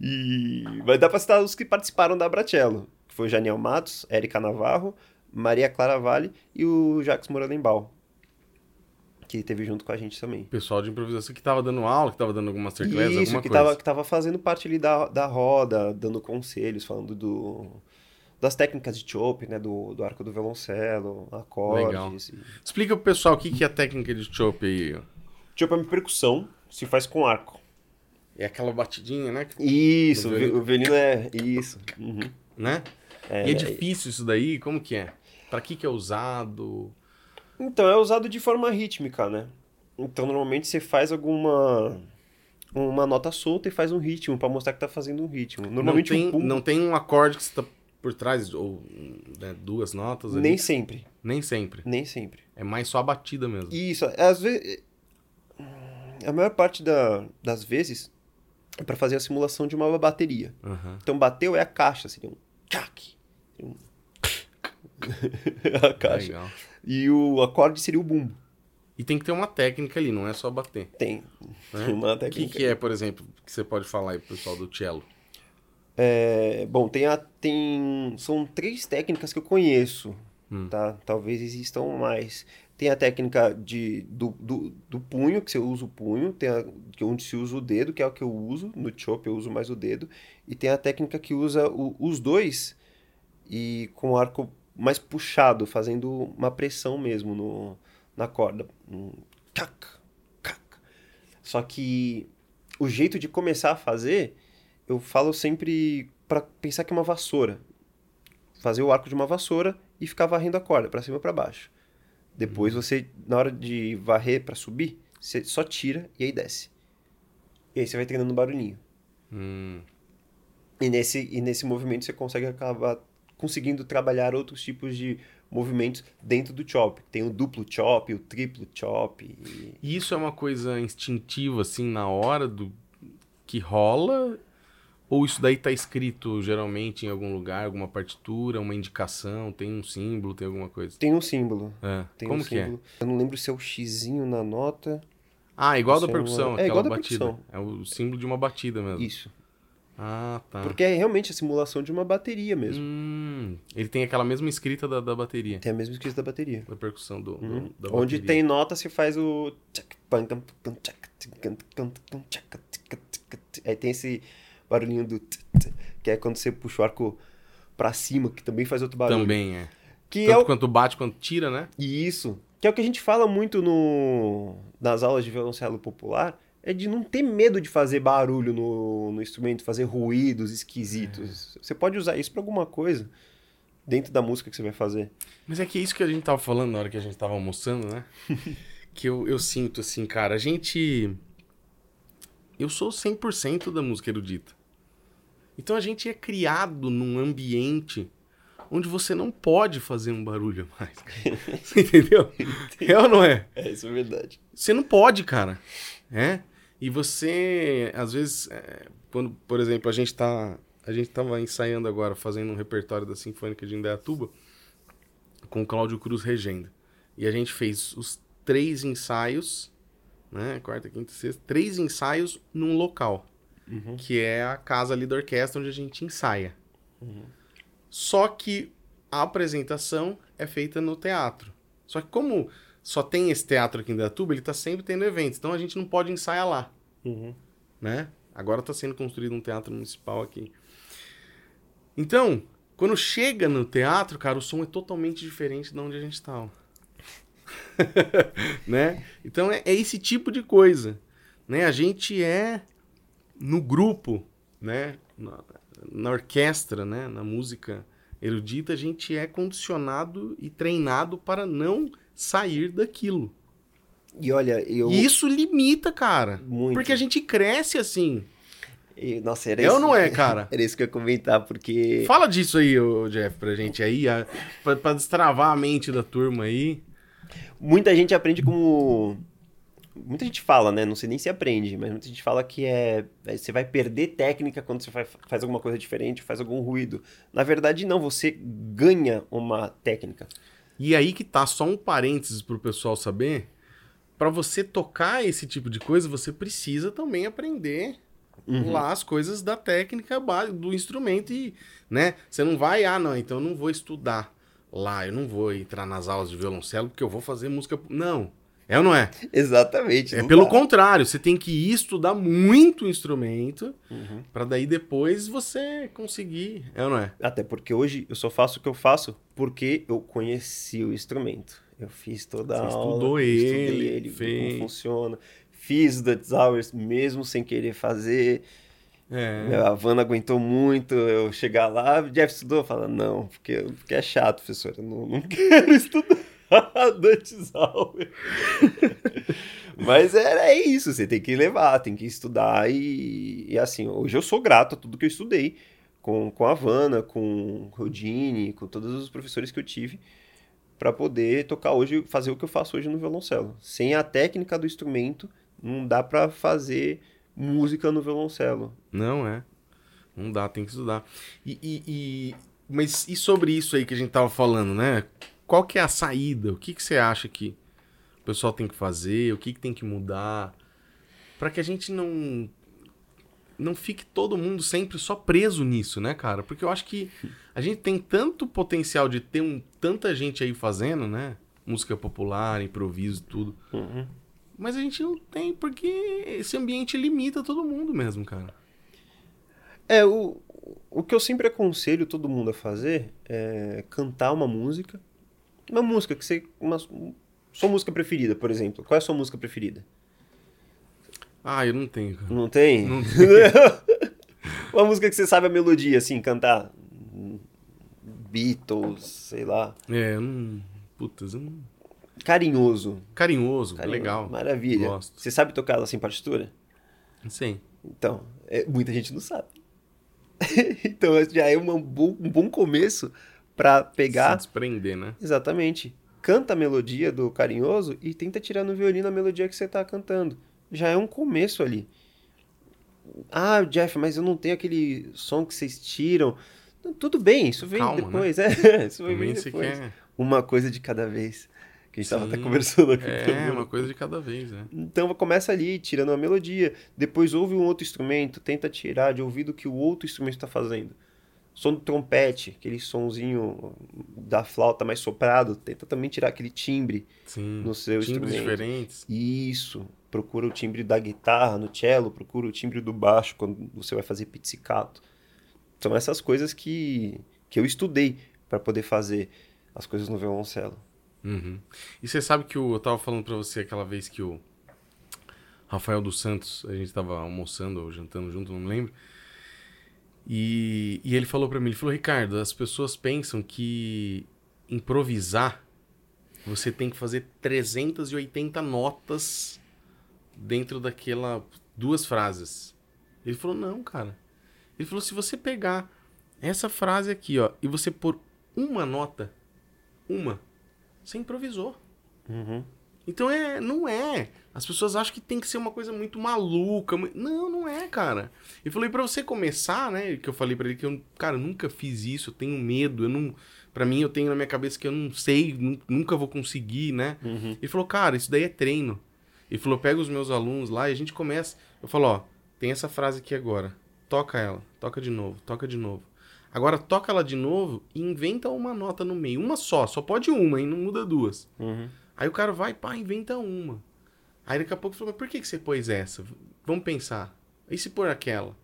E vai dar pra citar os que participaram da Bratello, que foi o Janiel Matos, Érica Navarro, Maria Clara Vale e o Jacques Moralenbaum, que teve junto com a gente também. Pessoal de improvisação que tava dando aula, que tava dando alguma masterclass, Isso, alguma que coisa. tava, que tava fazendo parte ali da, da roda, dando conselhos, falando do, das técnicas de chope, né, do, do arco do violoncelo, acordes. e- Explica pro pessoal o que, que é a técnica de chope aí. Chope é uma percussão, se faz com arco. É aquela batidinha, né? Isso, o vi- violino. é... Isso. uhum. Né? É, e é difícil isso daí? Como que é? Pra que que é usado? Então, é usado de forma rítmica, né? Então, normalmente você faz alguma uma nota solta e faz um ritmo pra mostrar que tá fazendo um ritmo. Normalmente não, tem, um pum, não tem um acorde que você tá por trás, ou né, duas notas ali? nem sempre, Nem sempre. nem sempre. É mais só a batida mesmo. Isso, às vezes a maior parte da- das vezes é pra fazer a simulação de uma bateria. Aham. Então, bateu é a caixa, seria um tchac. Um... <laughs> a caixa. Legal. E o acorde seria o bumbo. E tem que ter uma técnica ali, não é só bater. Tem Né? <laughs> uma O que, técnica. que é, por exemplo, que você pode falar aí pro pessoal do cello? É, bom, tem, a, tem. São três técnicas que eu conheço. Hum. tá? Talvez existam mais. Tem a técnica de, do, do, do punho, que você usa o punho, tem a, que onde se usa o dedo, que é o que eu uso, no chop eu uso mais o dedo, e tem a técnica que usa o- os dois e com arco mais puxado, fazendo uma pressão mesmo no, na corda. Um cac, cac. Só que o jeito de começar a fazer, eu falo sempre para pensar que é uma vassoura. Fazer o arco de uma vassoura e ficar varrendo a corda para cima e para baixo. Depois você, na hora de varrer para subir, você só tira e aí desce. E aí você vai treinando um barulhinho. Hum. E nesse, e nesse movimento você consegue acabar conseguindo trabalhar outros tipos de movimentos dentro do chop. Tem o duplo chop, o triplo chop. E... Isso é uma coisa instintiva, assim, na hora do que rola? Ou isso daí tá escrito geralmente em algum lugar, alguma partitura, uma indicação, tem um símbolo, tem alguma coisa? Tem um símbolo. É. Tem Como um que é? símbolo. Eu não lembro se é o xizinho na nota. Ah, igual da é uma- percussão, é, igual da batida. percussão. É o símbolo de uma batida mesmo. Isso. Ah, tá. Porque é realmente a simulação de uma bateria mesmo. Hum, ele tem aquela mesma escrita da, da bateria, Tem a mesma escrita da bateria. da percussão do, do- Uhum. da Onde bateria. tem nota, se faz o. Aí tem esse barulhinho do. Que é quando você puxa o arco pra cima, que também faz outro barulho. Também é. Que Tanto é o... quanto bate quanto tira, né? Isso. Que é o que a gente fala muito no... nas aulas de violoncelo popular. É de não ter medo de fazer barulho no, no instrumento, fazer ruídos esquisitos. Você pode usar isso pra alguma coisa dentro da música que você vai fazer. Mas é que é isso que a gente tava falando na hora que a gente tava almoçando, né? <laughs> que eu, eu sinto assim, cara, a gente. Eu sou 100% da música erudita. Então a gente é criado num ambiente onde você não pode fazer um barulho mais. <laughs> Você entendeu? É ou não é? É, isso é verdade. Você não pode, cara. É? E você, às vezes, é, quando, por exemplo, a gente tá. A gente tava ensaiando agora, fazendo um repertório da Sinfônica de Indaiatuba com o Cláudio Cruz regendo. E a gente fez os três ensaios, né? Quarta, quinta, sexta, três ensaios num local. Que é a casa ali da orquestra onde a gente ensaia. Só que a apresentação é feita no teatro. Só que como só tem esse teatro aqui em Indaiatuba, ele tá sempre tendo eventos. Então a gente não pode ensaiar lá, Uhum. né? Agora tá sendo construído um teatro municipal aqui. Então, quando chega no teatro, cara, o som é totalmente diferente de onde a gente ó. <laughs> né? Então é, é esse tipo de coisa, né? A gente é no grupo, né? Na, na orquestra, né? Na música erudita, a gente é condicionado e treinado para não sair daquilo. E olha, eu. E isso limita, cara. Muito. Porque a gente cresce assim. e- Nossa, era É isso. ou não é, cara? <laughs> Era isso que eu ia comentar, porque. Fala disso aí, Jeff, pra gente aí, a- pra, pra destravar a mente da turma aí. Muita gente aprende como. Muita gente fala, né? Não sei nem se aprende, mas muita gente fala que é. é- Você vai perder técnica quando você faz, faz alguma coisa diferente, faz algum ruído. Na verdade, não, você ganha uma técnica. E aí que tá, só um parênteses pro pessoal saber. Pra você tocar esse tipo de coisa, você precisa também aprender Uhum. lá as coisas da técnica do instrumento e, né? Você não vai, ah, não, então eu não vou estudar lá, eu não vou entrar nas aulas de violoncelo porque eu vou fazer música. Não. É ou não é? Exatamente. É pelo dá. contrário, você tem que ir estudar muito o instrumento Uhum. pra daí depois você conseguir. É ou não é? Até porque hoje eu só faço o que eu faço porque eu conheci o instrumento. Eu fiz toda a Você aula. estudou ele, ele, fez. como funciona. Fiz Dutch Hours mesmo sem querer fazer. É. A Havana aguentou muito eu chegar lá. Jeff estudou? Fala, não, porque, porque é chato, professor. Eu não, não <laughs> quero estudar <laughs> Dutch Hours. <laughs> Mas era é isso, você tem que levar, tem que estudar. E, e assim, hoje eu sou grato a tudo que eu estudei com, com a Havana, com o Rodine, com todos os professores que eu tive para poder tocar hoje, fazer o que eu faço hoje no violoncelo. Sem a técnica do instrumento, não dá para fazer música no violoncelo. Não é. Não dá, tem que estudar. E, e- e- mas e sobre isso aí que a gente tava falando, né? Qual que é a saída? O que, que você acha que o pessoal tem que fazer? O que, que tem que mudar? Pra que a gente não. Não fique todo mundo sempre só preso nisso, né, cara? Porque eu acho que a gente tem tanto potencial de ter um, tanta gente aí fazendo, né? Música popular, improviso, tudo. Uhum. Mas a gente não tem, porque esse ambiente limita todo mundo mesmo, cara. É, o, o que eu sempre aconselho todo mundo a fazer é cantar uma música. Uma música que você. Uma, sua música preferida, por exemplo. Qual é a sua música preferida? Ah, eu não tenho, cara. Não tem? Não <laughs> uma música que você sabe a melodia, assim, cantar. Beatles, sei lá. É, eu não. Putas, eu não. Carinhoso. Carinhoso, Carinhoso. legal. Maravilha. Gosto. Você sabe tocar ela sem partitura? Sim. Então, é, muita gente não sabe. <laughs> então já é uma um bom começo pra pegar. Se desprender, né? Exatamente. Canta a melodia do carinhoso e tenta tirar no violino a melodia que você tá cantando. Já é um começo ali. Ah, Jeff, mas eu não tenho aquele som que vocês tiram. Tudo bem, isso vem Calma, depois. É, <laughs> isso Também você depois. quer. Uma coisa de cada vez. Que a gente tava até conversando aqui. É, uma coisa de cada vez, né? Então começa ali, tirando a melodia. Depois ouve um outro instrumento, tenta tirar de ouvido o que o outro instrumento está fazendo. Som do trompete, aquele sonzinho da flauta mais soprado, tenta também tirar aquele timbre Sim. no seu Timbres instrumento. diferentes. Isso. Procura o timbre da guitarra no cello, procura o timbre do baixo quando você vai fazer pizzicato. São essas coisas que, que eu estudei para poder fazer as coisas no violoncelo. Uhum. E você sabe que o, eu tava falando pra você aquela vez que o Rafael dos Santos, a gente tava almoçando ou jantando junto, não me lembro. E, e ele falou pra mim, ele falou, Ricardo, as pessoas pensam que improvisar você tem que fazer 380 notas dentro daquela duas frases. Ele falou, não, cara. Ele falou, se você pegar essa frase aqui, ó, e você pôr uma nota, uma, você improvisou. Uhum. Então é, não é. As pessoas acham que tem que ser uma coisa muito maluca. Não, não é, cara. Eu falei pra você começar, né? Que eu falei pra ele que eu, cara, eu nunca fiz isso, eu tenho medo, eu não, Pra mim eu tenho na minha cabeça que eu não sei, nu- nunca vou conseguir, né? Uhum. Ele falou, cara, isso daí é treino. Ele falou, pega os meus alunos lá e a gente começa. Eu falo, ó, tem essa frase aqui agora. Toca ela, toca de novo, toca de novo. Agora toca ela de novo e inventa uma nota no meio. Uma só, só pode uma, hein? Não muda duas. Uhum. Aí o cara vai, pá, inventa uma. Aí daqui a pouco falou, mas por que, que você pôs essa? Vamos pensar. E se pôr aquela?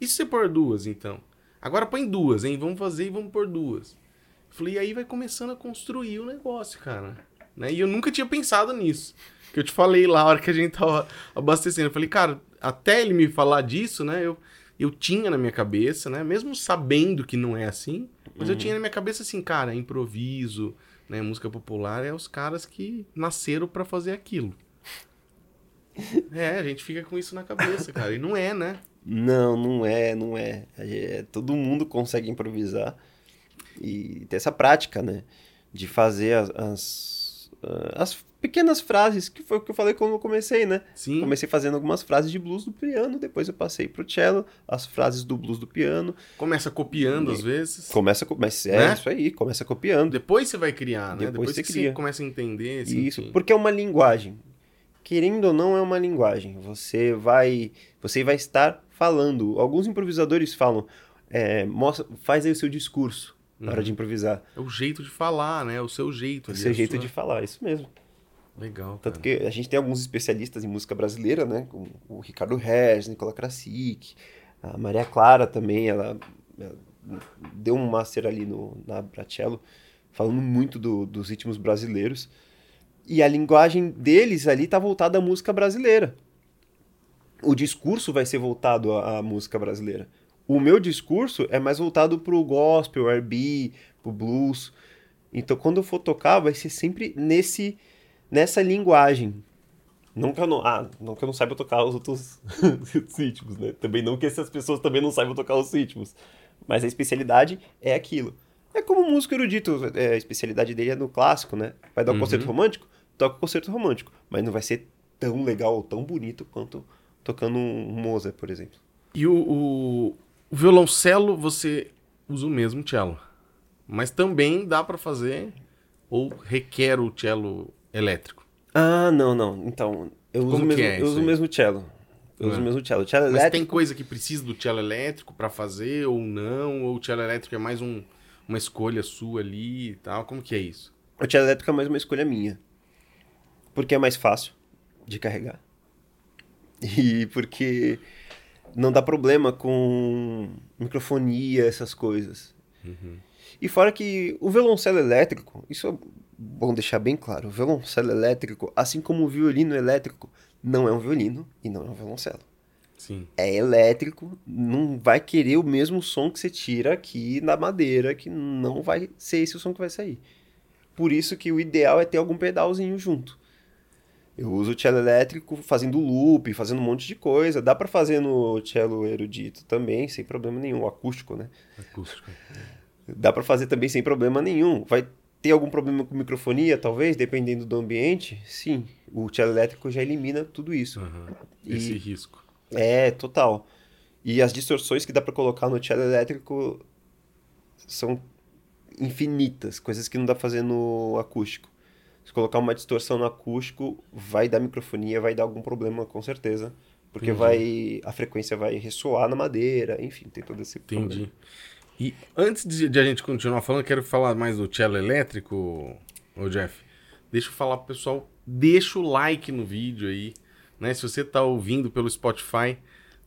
E se você pôr duas, então? Agora põe duas, hein? Vamos fazer e vamos pôr duas. Falei, e aí vai começando a construir o negócio, cara. Né? E eu nunca tinha pensado nisso. Que eu te falei lá, a hora que a gente tava abastecendo. Eu falei, cara, até ele me falar disso, né? Eu, eu tinha na minha cabeça, né? Mesmo sabendo que não é assim, mas eu tinha na minha cabeça assim, cara, improviso, né? Música popular é os caras que nasceram pra fazer aquilo. É, a gente fica com isso na cabeça, cara. E não é, né? Não, não é, não é. É, Todo mundo consegue improvisar e ter essa prática, né? De fazer as, as, ah, as pequenas frases, que foi o que eu falei quando eu comecei, né? Sim. Comecei fazendo algumas frases de blues do piano, depois eu passei pro cello, as frases do blues do piano. Começa copiando às vezes. Começa, co- mas é Né? isso aí, começa copiando. Depois você vai criar, né? Depois Depois, você cria. você começa a entender. assim, Isso, porque é uma linguagem. Querendo ou não, é uma linguagem. Você vai, você vai estar falando. Alguns improvisadores falam, é, mostra, faz aí o seu discurso na hora de improvisar. É o jeito de falar, né? O seu jeito. O ali, seu jeito sua- de falar, isso mesmo. Legal. Tanto cara. que a gente tem alguns especialistas em música brasileira, né? Como o Ricardo Regis, Nicola Krasik, a Maria Clara também, ela, ela deu um master ali no, na Bratello, falando muito do- dos ritmos brasileiros. E a linguagem deles ali tá voltada à música brasileira. O discurso vai ser voltado à, à música brasileira. O meu discurso é mais voltado pro gospel, R&B, pro blues. Então, quando eu for tocar, vai ser sempre nesse nessa linguagem. Não que eu não, ah, não que eu não saiba tocar os outros <laughs> ritmos, né? Também não que essas pessoas também não saibam tocar os ritmos. Mas a especialidade é aquilo. É como um músico erudito, é, a especialidade dele é no clássico, né? Vai dar um Uhum. concerto romântico, toca o concerto romântico. Mas não vai ser tão legal ou tão bonito quanto tocando um Mozart, por exemplo. E o, o, o violoncelo, você usa o mesmo cello. Mas também dá pra fazer, ou requer o cello elétrico. Ah, não, não. Então, eu uso, Como o que mesmo, é eu uso o mesmo cello. Eu uso É. o mesmo cello. Cello Mas elétrico, tem coisa que precisa do cello elétrico pra fazer ou não? Ou o cello elétrico é mais um, uma escolha sua ali e tal? Como que é isso? o cello elétrico é mais uma escolha minha. Porque é mais fácil de carregar. <laughs> E porque não dá problema com microfonia, essas coisas. E fora que o violoncelo elétrico, isso é bom deixar bem claro, o violoncelo elétrico, assim como o violino elétrico, não é um violino e não é um violoncelo. Sim. É elétrico, não vai querer o mesmo som que você tira aqui na madeira, que não vai ser esse o som que vai sair. Por isso que o ideal é ter algum pedalzinho junto. Eu uso o cello elétrico fazendo loop, fazendo um monte de coisa. Dá pra fazer no cello erudito também, sem problema nenhum, acústico, né? Acústico. Dá pra fazer também sem problema nenhum. Vai ter algum problema com microfonia, talvez, dependendo do ambiente? Sim. O cello elétrico já elimina tudo isso. E- Esse risco. É, total. E as distorções que dá pra colocar no cello elétrico são infinitas, coisas que não dá pra fazer no acústico. Se colocar uma distorção no acústico, vai dar microfonia, vai dar algum problema com certeza, porque Entendi. vai a frequência vai ressoar na madeira, enfim, tem todo esse problema. Entendi. E antes de, de a gente continuar falando, quero falar mais do cello elétrico, ô Jeff. Deixa eu falar pro pessoal, deixa o like no vídeo aí, né? Se você tá ouvindo pelo Spotify,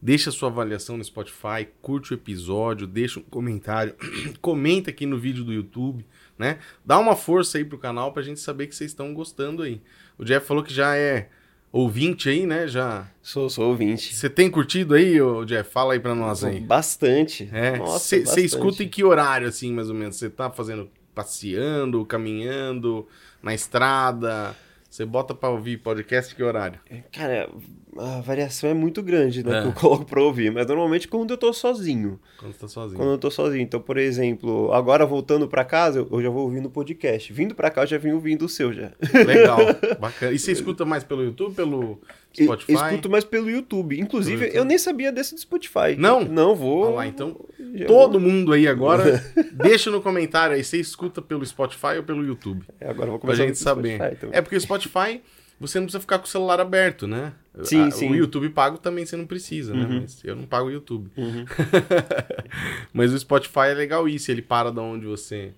deixa a sua avaliação no Spotify, curte o episódio, deixa um comentário, <clears throat> comenta aqui no vídeo do YouTube, né? Dá uma força aí pro canal pra gente saber que vocês estão gostando aí. O Jeff falou que já é ouvinte aí, né? Já. Sou, sou ouvinte. Você tem curtido aí, ô Jeff? Fala aí pra nós aí. Bastante. É, Nossa, você escuta em que horário, assim, mais ou menos? Você tá fazendo, passeando, caminhando, na estrada? Você bota pra ouvir podcast que horário? Cara, a variação é muito grande, né? É. Que eu coloco pra ouvir. Mas normalmente quando eu tô sozinho. Quando tá sozinho. Quando eu tô sozinho. Então, por exemplo, agora voltando pra casa, eu- já vou ouvindo o podcast. Vindo pra cá, eu já vim ouvindo o seu já. Legal, <laughs> bacana. E você escuta mais pelo YouTube, pelo Spotify? Escuto mais pelo YouTube. Inclusive, YouTube. eu nem sabia desse do Spotify. Não? Não, vou. Olha lá, então, já todo vou- mundo aí agora, <laughs> deixa no comentário aí, você escuta pelo Spotify ou pelo YouTube? É, agora eu vou Pra começar gente pelo saber. Spotify, então. É porque o Spotify, você não precisa ficar com o celular aberto, né? Sim, A- sim. O YouTube pago também você não precisa, né? Uhum. Mas eu não pago o YouTube. Uhum. <laughs> mas o Spotify é legal isso, ele para da onde você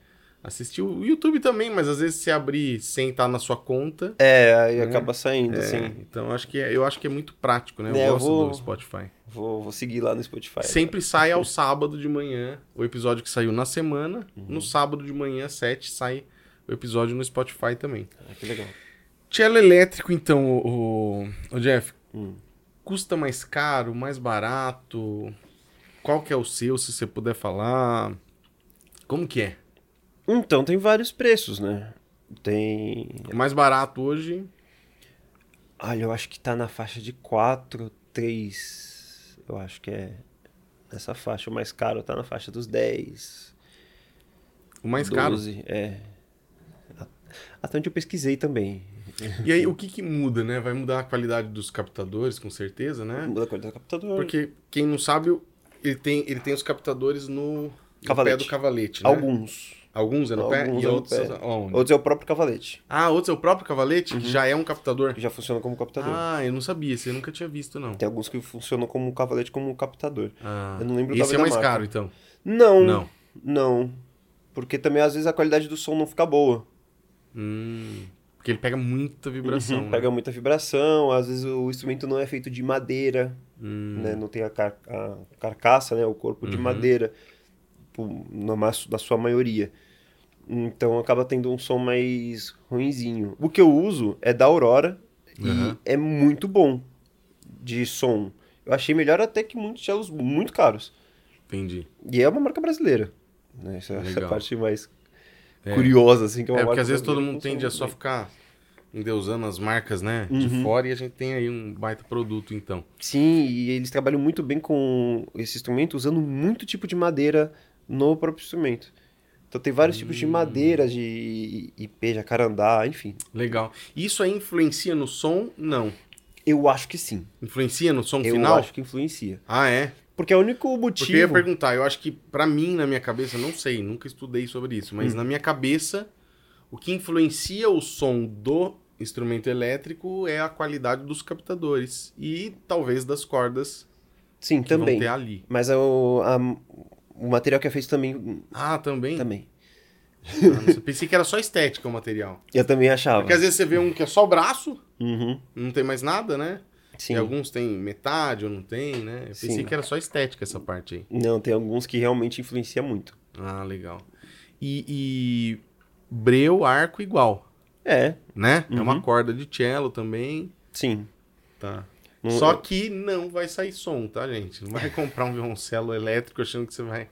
assistiu. O YouTube também, mas às vezes se abrir sem estar na sua conta. É, aí É. acaba saindo, é, assim. Então acho que é, eu acho que é muito prático, né? Eu É, eu gosto vou- do Spotify. Vou, vou seguir lá no Spotify. Sempre sai ao sábado de manhã o episódio que saiu na semana. Uhum. No sábado de manhã, às 7, sai o episódio no Spotify também. Ah, que legal. Cello elétrico, então, o, o Jeff, Hum. custa mais caro, mais barato? Qual que é o seu, se você puder falar? Como que é? Então, tem vários preços, né? Tem. O mais barato hoje, Olha, eu acho que tá na faixa de 4, 3. Eu acho que é nessa faixa. O mais caro tá na faixa dos 10. o mais caro. 12, é. Até onde eu pesquisei também. E aí, o que que muda, né? Vai mudar a qualidade dos captadores, com certeza, né? Muda a qualidade do captador. Porque, quem não sabe, ele tem, ele tem os captadores no, no pé Cavalete. do cavalete, né? Alguns. Alguns é no pé Alguns e é no outros pé. aonde? Outros é o próprio cavalete, Ah, outros é o próprio cavalete, que já é um captador? já funciona como captador. Ah, eu não sabia, eu nunca tinha visto, não. Tem alguns que funcionam como cavalete como captador. Ah, Eu não lembro Esse é mais marca. caro, então? Não, Não. não. Porque também às vezes a qualidade do som não fica boa. Hum, porque ele pega muita vibração, Uhum, né? Pega muita vibração, às vezes o instrumento não é feito de madeira, Hum, né? Não tem a, car- a carcaça, né? O corpo de Uhum. madeira, pô, na, na sua maioria. Então acaba tendo um som mais ruinzinho. O que eu uso é da Aurora Uhum. e é muito bom de som. Eu achei melhor até que muitos cellos muito caros. Entendi. E é uma marca brasileira. Né? Essa, é a parte mais É. curiosa, assim, que é uma É, porque às vezes todo mundo tende a só ficar endeusando as marcas, né? De Uhum. fora e a gente tem aí um baita produto, então. Sim, e eles trabalham muito bem com esse instrumento, usando muito tipo de madeira no próprio instrumento. Então tem vários tipos Hum. de madeira, de IP, jacarandá, enfim. Legal. Isso aí influencia no som? Não. Eu acho que sim. Influencia no som Eu final? acho que influencia. Ah, é? Porque é o único Porque eu ia motivo. perguntar, eu acho que pra mim, na minha cabeça, não sei, nunca estudei sobre isso, Hum. mas na minha cabeça, o que influencia o som do instrumento elétrico é a qualidade dos captadores e talvez das cordas Sim, que também. vão ter ali. Mas é o, a- o material que é feito também. Ah, também? Também. Ah, sei. Pensei que era só estética o material. Eu também achava. Porque às vezes você vê um que é só o braço, Uhum. não tem mais nada, né? Sim. E alguns tem metade ou não tem, né? Eu pensei Sim. que era só estética essa parte aí. Não, tem alguns que realmente influenciam muito. Ah, legal. E, e breu, arco igual, É, né? É uma Uhum. corda de cello também. sim. Tá. Não- Só que não vai sair som, tá, gente? Não vai <laughs> comprar um violoncelo elétrico achando que você vai.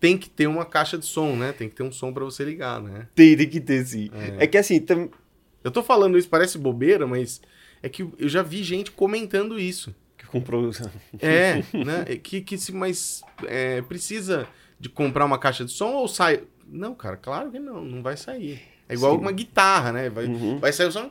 Tem que ter uma caixa de som, né? Tem que ter um som pra você ligar, né? Tem, tem que ter, sim. É. É, que assim, tam... Eu tô falando isso, parece bobeira, mas é que eu já vi gente comentando isso. que comprou. É, <laughs> né? É Que, que se, mas é, precisa de comprar uma caixa de som ou sai. Não, cara, claro que não, não vai sair. É igual Sim. uma guitarra, né? Vai, Uhum. vai sair o som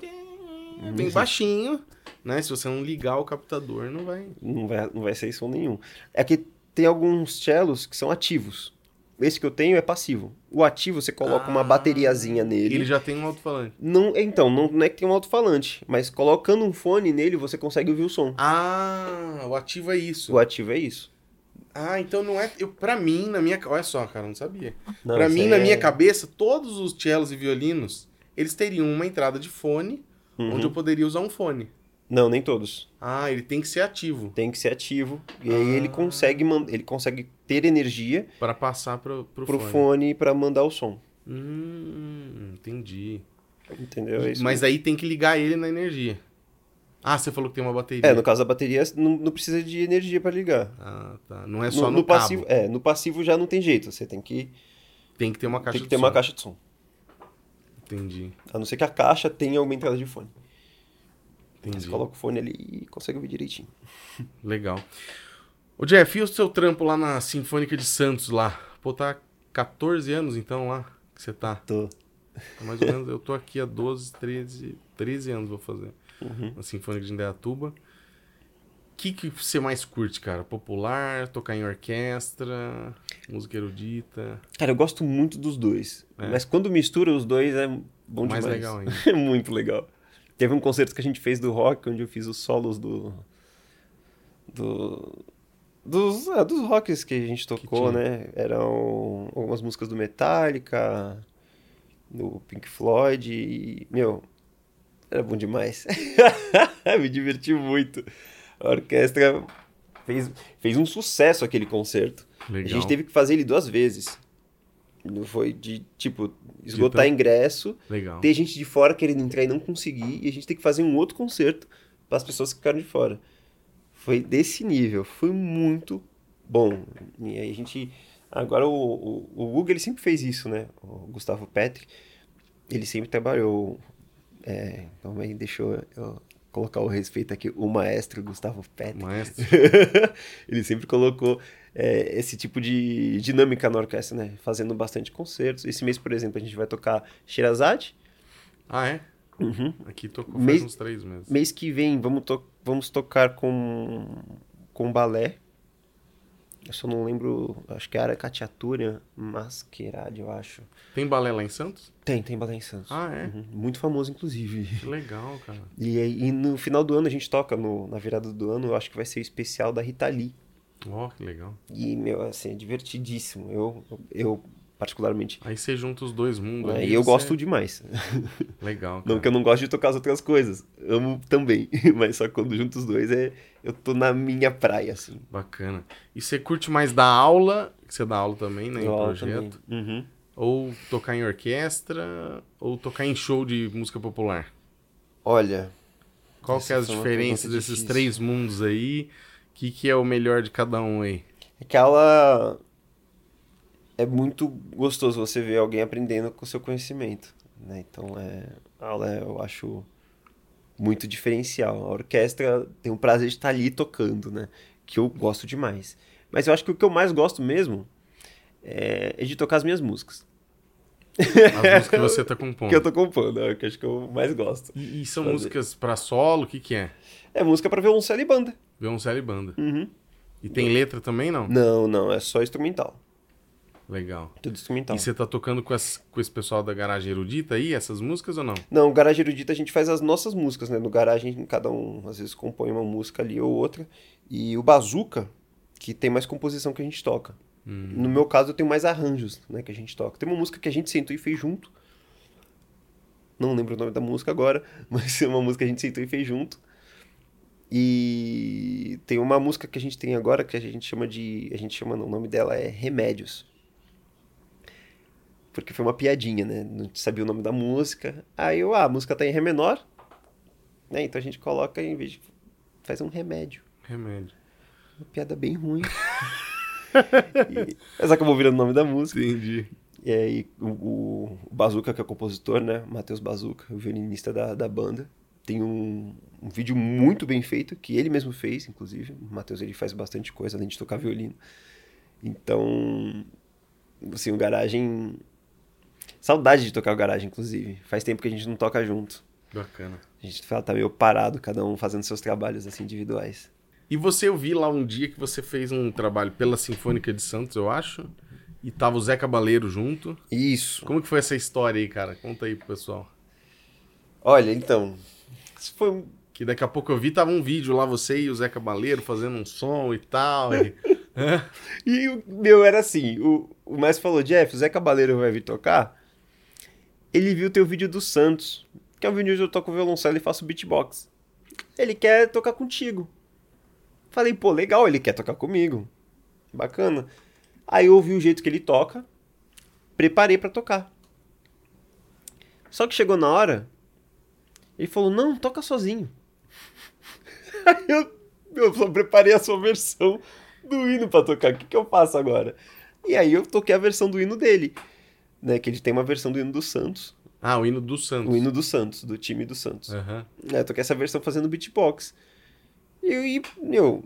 bem baixinho, né? Se você não ligar o captador, não vai. Não vai, não vai ser som nenhum. É que tem alguns cellos que são ativos. Esse que eu tenho é passivo. O ativo, você coloca uma Ah, bateriazinha nele. Ele já tem um alto-falante. Não, então, não, não é que tem um alto-falante, mas colocando um fone nele, você consegue ouvir o som. Ah, o ativo é isso. O ativo é isso. Ah, então não é. Eu, pra mim, na minha. Olha só, cara, eu não sabia. Não, pra mim, aí na é- minha cabeça, todos os cellos e violinos, eles teriam uma entrada de fone, Uhum. onde eu poderia usar um fone. Não, nem todos. Ah, ele tem que ser ativo Tem que ser ativo. E aí ele Ah. consegue, ele consegue ter energia para passar pro, pro, pro fone. fone para mandar o som. Hum, entendi. Entendeu? É isso Mas aí tem que ligar ele na energia. Ah, você falou que tem uma bateria. É, no caso da bateria, não, não precisa de energia para ligar. Ah, tá. Não é só no, no, cabo. passivo, é, no passivo já não tem jeito. Você tem que, Tem que ter uma caixa tem que ter uma som. caixa de som. Entendi. A não ser que a caixa tenha uma entrada de fone. Entendi. Você coloca o fone ali e consegue ouvir direitinho. <laughs> Legal. Ô Jeff, e o seu trampo lá na Sinfônica de Santos lá? Pô, tá 14 anos então lá que você tá. Tô. Tá Mais ou menos, eu tô aqui há 12, 13, 13 anos vou fazer. Uhum. Na Sinfônica de Indaiatuba. O que, que você mais curte, cara? Popular, tocar em orquestra, música erudita? Cara, eu gosto muito dos dois. É. Mas quando mistura os dois é bom Mais demais. legal ainda. <laughs> É muito legal. Teve um concerto que a gente fez do rock, onde eu fiz os solos do. do dos, ah, dos rocks que a gente tocou, né? Eram algumas músicas do Metallica, do Pink Floyd e, meu, era bom demais. <laughs> Me diverti muito. A orquestra fez, fez um sucesso aquele concerto. Legal. A gente teve que fazer ele duas vezes. Foi de, tipo, esgotar ingresso, Legal. ter gente de fora querendo entrar e não conseguir, e a gente tem que fazer um outro concerto para as pessoas que ficaram de fora. Foi desse nível, foi muito bom. E aí a gente. Agora o, o, o Google ele sempre fez isso, né? O Gustavo Petri, ele sempre trabalhou. É, então aí deixa eu, eu colocar o respeito aqui, o maestro Gustavo Petri. Maestro. <laughs> ele sempre colocou é, esse tipo de dinâmica na orquestra, né? Fazendo bastante concertos. Esse mês, por exemplo, a gente vai tocar Sherazade. Ah, é? Uhum. Aqui tocou faz Mês- uns três meses. Mês que vem vamos, to vamos tocar com, com balé. Eu só não lembro, acho que é era Catiatura Masquerade, eu acho. Tem balé lá em Santos? Tem, tem balé em Santos. Ah, é? Uhum. Muito famoso, inclusive. Que legal, cara. <laughs> E, e no final do ano a gente toca, no, na virada do ano, eu acho que vai ser o especial da Rita Lee. Ó, que legal. E, meu, assim, é divertidíssimo. Eu, eu particularmente, Aí você junta os dois mundos. ali, e eu você- gosto demais. <laughs> Legal, cara. Não que eu não gosto de tocar as outras coisas. Amo também. <laughs> Mas só quando junto os dois, é, eu tô na minha praia, assim. Bacana. E você curte mais dar aula, que você dá aula também, né, em Eu projeto? Uhum. Ou tocar em orquestra, ou tocar em show de música popular? Olha, Qual que é as diferenças desses difícil. três mundos aí? O que, que é o melhor de cada um aí? aquela. É muito gostoso você ver alguém aprendendo com o seu conhecimento. Né? Então, é, a aula é, eu acho muito diferencial. A orquestra tem o prazer de estar ali tocando, né? Que eu gosto demais. Mas eu acho que o que eu mais gosto mesmo é, é de tocar as minhas músicas. As músicas que você tá compondo. <laughs> Que eu tô compondo, é o que eu acho que eu mais gosto. E, e são Fazer. músicas pra solo? O que, que é? É música pra violoncelo e banda. Violoncelo e banda. Uhum. E tem letra também, não? Não, não, é só instrumental. Legal. Tudo instrumental. E você tá tocando com, as- com esse pessoal da Garagem Erudita aí, essas músicas ou não? Não, o Garagem Erudita a gente faz as nossas músicas, né? No Garagem, cada um às vezes compõe uma música ali ou outra. E o Bazooka, que tem mais composição que a gente toca. No meu caso, eu tenho mais arranjos, né? Que a gente toca. Tem uma música que a gente sentou e fez junto. Não lembro o nome da música agora, <laughs> mas é uma música que a gente sentou e fez junto. E tem uma música que a gente tem agora que a gente chama de. A gente chama, não, o nome dela é Remédios. Porque foi uma piadinha, né? Não sabia o nome da música. Aí eu, ah, a música tá em Ré menor. Né? Então a gente coloca em vez de. Faz um remédio. Remédio. Uma piada bem ruim. <laughs> e, mas acabou virando o nome da música. Entendi. E aí o, o, o Bazuca, que é o compositor, né? Matheus Bazuca, o violinista da, da banda. Tem um, um vídeo muito bem feito, que ele mesmo fez, inclusive. O Matheus ele faz bastante coisa, além de tocar violino. Então, assim, o Garagem... Saudade de tocar o Garagem, inclusive. Faz tempo que a gente não toca junto. Bacana. A gente tá meio parado, cada um fazendo seus trabalhos, assim, individuais. E você, eu vi lá um dia que você fez um trabalho pela Sinfônica de Santos, eu acho. E tava o Zé Cabaleiro junto. Isso. Como que foi essa história aí, cara? Conta aí pro pessoal. Olha, então... Isso foi um Que daqui a pouco eu vi, tava um vídeo lá, você e o Zé Cabaleiro fazendo um som e tal. E... <laughs> E o meu era assim, o, o Mestre falou, Jeff, o Zé Cabaleiro vai vir tocar. Ele viu teu vídeo do Santos, que é um vídeo onde eu toco violoncelo e faço beatbox. Ele quer tocar contigo. Falei, pô, legal, ele quer tocar comigo. Bacana. Aí eu ouvi o jeito que ele toca, preparei pra tocar. Só que chegou na hora, ele falou, não, toca sozinho. <laughs> Aí eu, eu só preparei a sua versão do hino pra tocar. O que, que eu faço agora? E aí eu toquei a versão do hino dele. Né, que ele tem uma versão do hino do Santos. Ah, o hino do Santos. O hino do Santos, do time do Santos. Aham. É, eu toquei essa versão fazendo beatbox. E, e meu.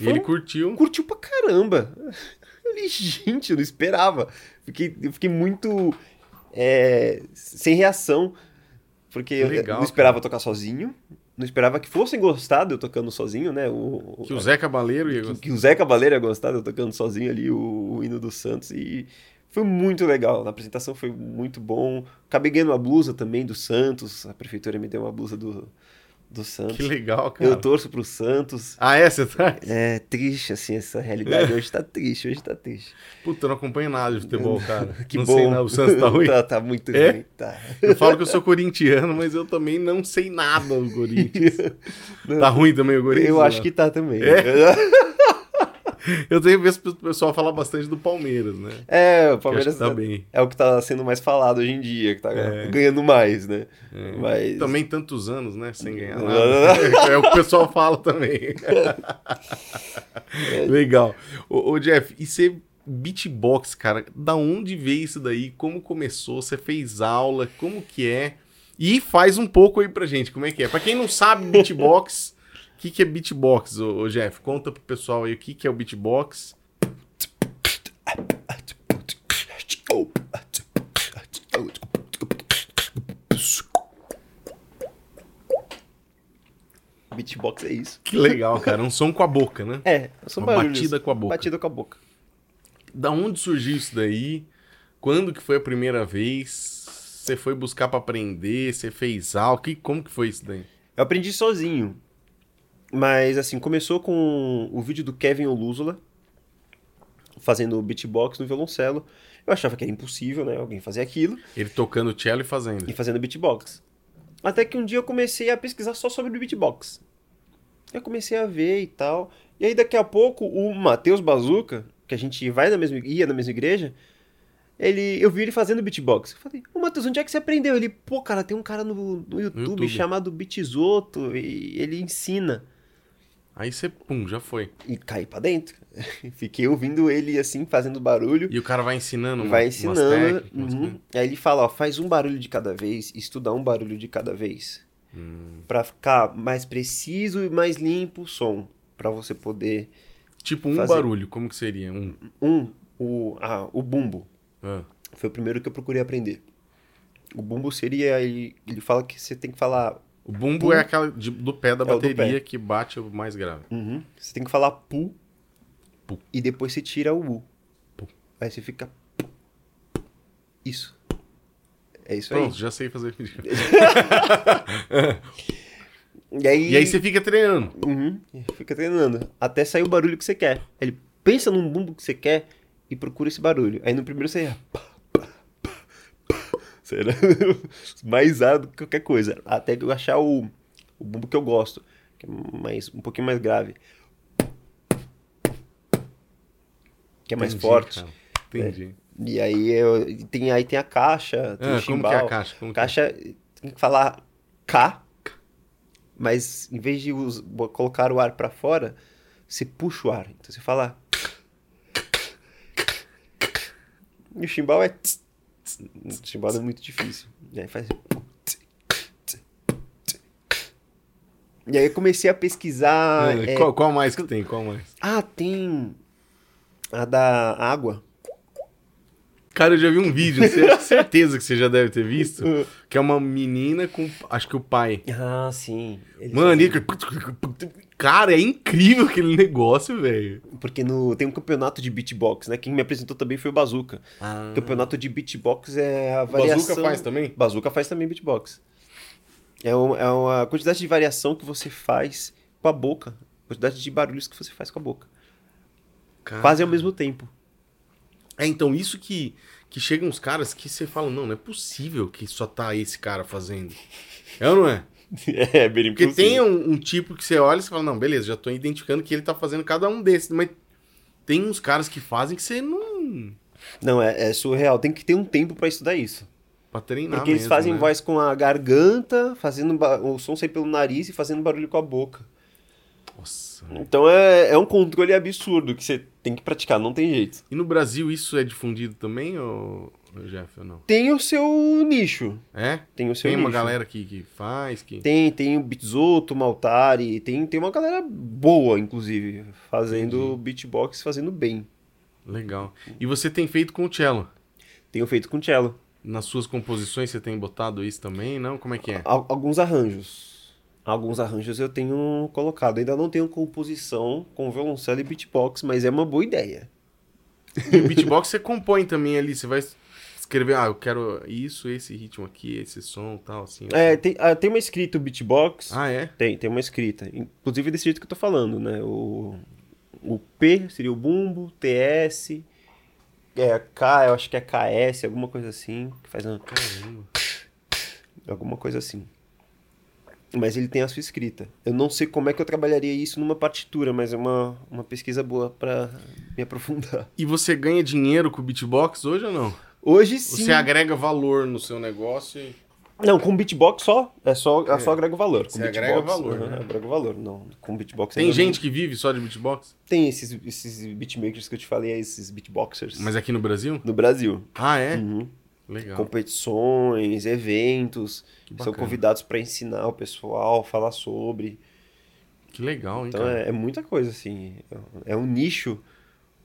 E ele um- curtiu. curtiu pra caramba. <laughs> Eu falei, gente, eu não esperava. Fiquei, eu fiquei muito é, sem reação. Porque eu Legal, não esperava tocar sozinho. Não esperava que fossem gostar de eu tocando sozinho, né? O, Que o Zé Cabaleiro ia que, gostar. que o Zé Cabaleiro ia gostar de eu tocando sozinho ali o, o hino do Santos. E foi muito legal. A apresentação foi muito bom. Acabei ganhando uma blusa também do Santos. A prefeitura me deu uma blusa do, do Santos. Que legal, cara. Eu torço pro Santos. Ah, é? Você tá? É triste, assim, essa realidade. Hoje tá triste, hoje tá triste. Puta, eu não acompanho nada de futebol, cara. <laughs> Que não bom. sei nada, o Santos tá ruim. <laughs> tá, tá muito É? ruim, tá. Eu falo que eu sou corintiano, mas eu também não sei nada do Corinthians. <laughs> Tá ruim também o Corinthians? Eu acho né? que tá também. Eu tenho visto o pessoal falar bastante do Palmeiras, né? É, o Palmeiras tá bem. é o que tá sendo mais falado hoje em dia, que tá É. ganhando mais, né? É. Mas... Também tantos anos, né? Sem ganhar nada. <laughs> É o que o pessoal fala também. É. <laughs> Legal. Ô, ô, Jeff, e você beatbox, cara, da onde veio isso daí? Como começou? Você fez aula? Como que é? E faz um pouco aí pra gente, como é que é? Pra quem não sabe beatbox, que, que é beatbox, ô, ô, Jeff? Conta pro pessoal aí o que, que é o beatbox. Beatbox é isso. Que legal, cara. Um som com a boca, né? É, são Uma barulhos. batida com a boca. Batida com a boca. Da onde surgiu isso daí? Quando que foi a primeira vez? Você foi buscar pra aprender? Você fez aula? Que, como que foi isso daí? Eu aprendi sozinho. Mas, assim, começou com o vídeo do Kevin Olúzula, fazendo beatbox no violoncelo. Eu achava que era impossível, né? Alguém fazer aquilo. Ele tocando cello e fazendo. e fazendo beatbox. Até que um dia eu comecei a pesquisar só sobre beatbox. Eu comecei a ver e tal. E aí daqui a pouco o Matheus Bazuca, que a gente vai na mesma ia na mesma igreja, ele eu vi ele fazendo beatbox. Eu falei: "Ô Matheus, onde é que você aprendeu?" Ele: "Pô, cara, tem um cara no, no YouTube, YouTube. chamado Beatzoto e ele ensina." Aí você, pum, já foi. E caí pra dentro. <laughs> Fiquei ouvindo ele assim fazendo barulho. E o cara vai ensinando vai umas- umas ensinando. técnicas, uhum. Aí ele fala, ó, faz um barulho de cada vez, estuda um barulho de cada vez. Hum. Pra ficar mais preciso e mais limpo o som. Pra você poder. Tipo um Fazer. barulho, como que seria? Um. Um, o, ah, o bumbo. Ah, Foi o primeiro que eu procurei aprender. O bumbo seria. Ele, ele fala que você tem que falar. O bumbo Pum. é aquela de- do pé da É bateria pé. que bate o mais grave. Uhum, você tem que falar pu. Pu. E depois você tira o u. Pu. Aí você fica. Isso. É isso Pronto, aí. já sei fazer. <laughs> E aí, E aí você fica treinando. Uhum, fica treinando. Até sair o barulho que você quer. Ele pensa num bumbo que você quer e procura esse barulho. Aí no primeiro você ia. pá, pá, pá, pá. Você era <laughs> mais alto que qualquer coisa. Até eu achar o, o bumbo que eu gosto. Que é mais, um pouquinho mais grave. Que é mais Entendi, forte. cara. Entendi. E aí eu, tem, aí tem a caixa, tem Ah, o como chimbal. que é a caixa? Como é? Caixa tem que falar K, mas em vez de us- colocar o ar pra fora, você puxa o ar. Então você fala. E o chimbal é. tss, chimbal é muito difícil. E aí faz. E aí eu comecei a pesquisar. É, qual, qual mais que tem? Qual mais? Ah, tem. A da água. Cara, eu já vi um vídeo, <laughs> certeza que você já deve ter visto, que é uma menina com, acho que o pai. Ah, sim. Eles Mano, e... cara, é incrível aquele negócio, velho. Porque no, tem um campeonato de beatbox, né? Quem me apresentou também foi o Bazuca. O campeonato de beatbox é a variação... Bazuca faz também? Bazuca faz também beatbox. É, um- é uma quantidade de variação que você faz com a boca. Quantidade de barulhos que você faz com a boca. Cara. Quase ao mesmo tempo. É, então, isso que, que chegam uns caras que você fala, não, não é possível que só tá esse cara fazendo. É ou não é? <laughs> é, bem Porque tem um, um tipo que você olha e você fala, não, beleza, já tô identificando que ele tá fazendo cada um desses, mas tem uns caras que fazem que você não... Não, é, é surreal. Tem que ter um tempo pra estudar isso. Pra treinar Porque eles mesmo, fazem né? voz com a garganta, fazendo o som sair pelo nariz e fazendo barulho com a boca. Nossa. Então é, é um controle absurdo que você tem que praticar, não tem jeito. E no Brasil isso é difundido também, ou, Jeff, ou não? Tem o seu nicho. É? Tem o seu Tem uma nicho. galera que, que faz, que... Tem, tem o Bitzoto, o Maltari, tem, tem uma galera boa, inclusive, fazendo beatbox, fazendo bem. Legal. E você tem feito com o cello? Tenho feito com cello. Nas suas composições você tem botado isso também, não? Como é que é? Al- alguns arranjos. Alguns arranjos eu tenho colocado. Ainda não tenho composição com violoncelo e beatbox, mas é uma boa ideia. E o beatbox você compõe também ali, você vai escrever, ah, eu quero isso, esse ritmo aqui, esse som, tal, assim. É, assim. tem, ah, tem uma escrita o beatbox. Ah, é? Tem, tem uma escrita. Inclusive desse jeito que eu tô falando, né? O, o P seria o bumbo, TS, é, K, eu acho que é KS, alguma coisa assim. Que faz uma, Caramba. alguma coisa assim. Mas ele tem a sua escrita. Eu não sei como é que eu trabalharia isso numa partitura, mas é uma, uma pesquisa boa pra me aprofundar. E você ganha dinheiro com o beatbox hoje ou não? Hoje sim. Você agrega valor no seu negócio e... Não, com beatbox só, é só, é. só agrega valor. Com Você agrega beatbox, valor, aham, né? agrega valor. Não, com beatbox Tem gente que vive só de beatbox? Tem esses, esses beatmakers que eu te falei, esses beatboxers. Mas aqui no Brasil? No Brasil. Ah, é? Uhum. Legal. Competições, eventos, são convidados para ensinar o pessoal, falar sobre. Que legal, hein, Então é, é muita coisa, assim. É um nicho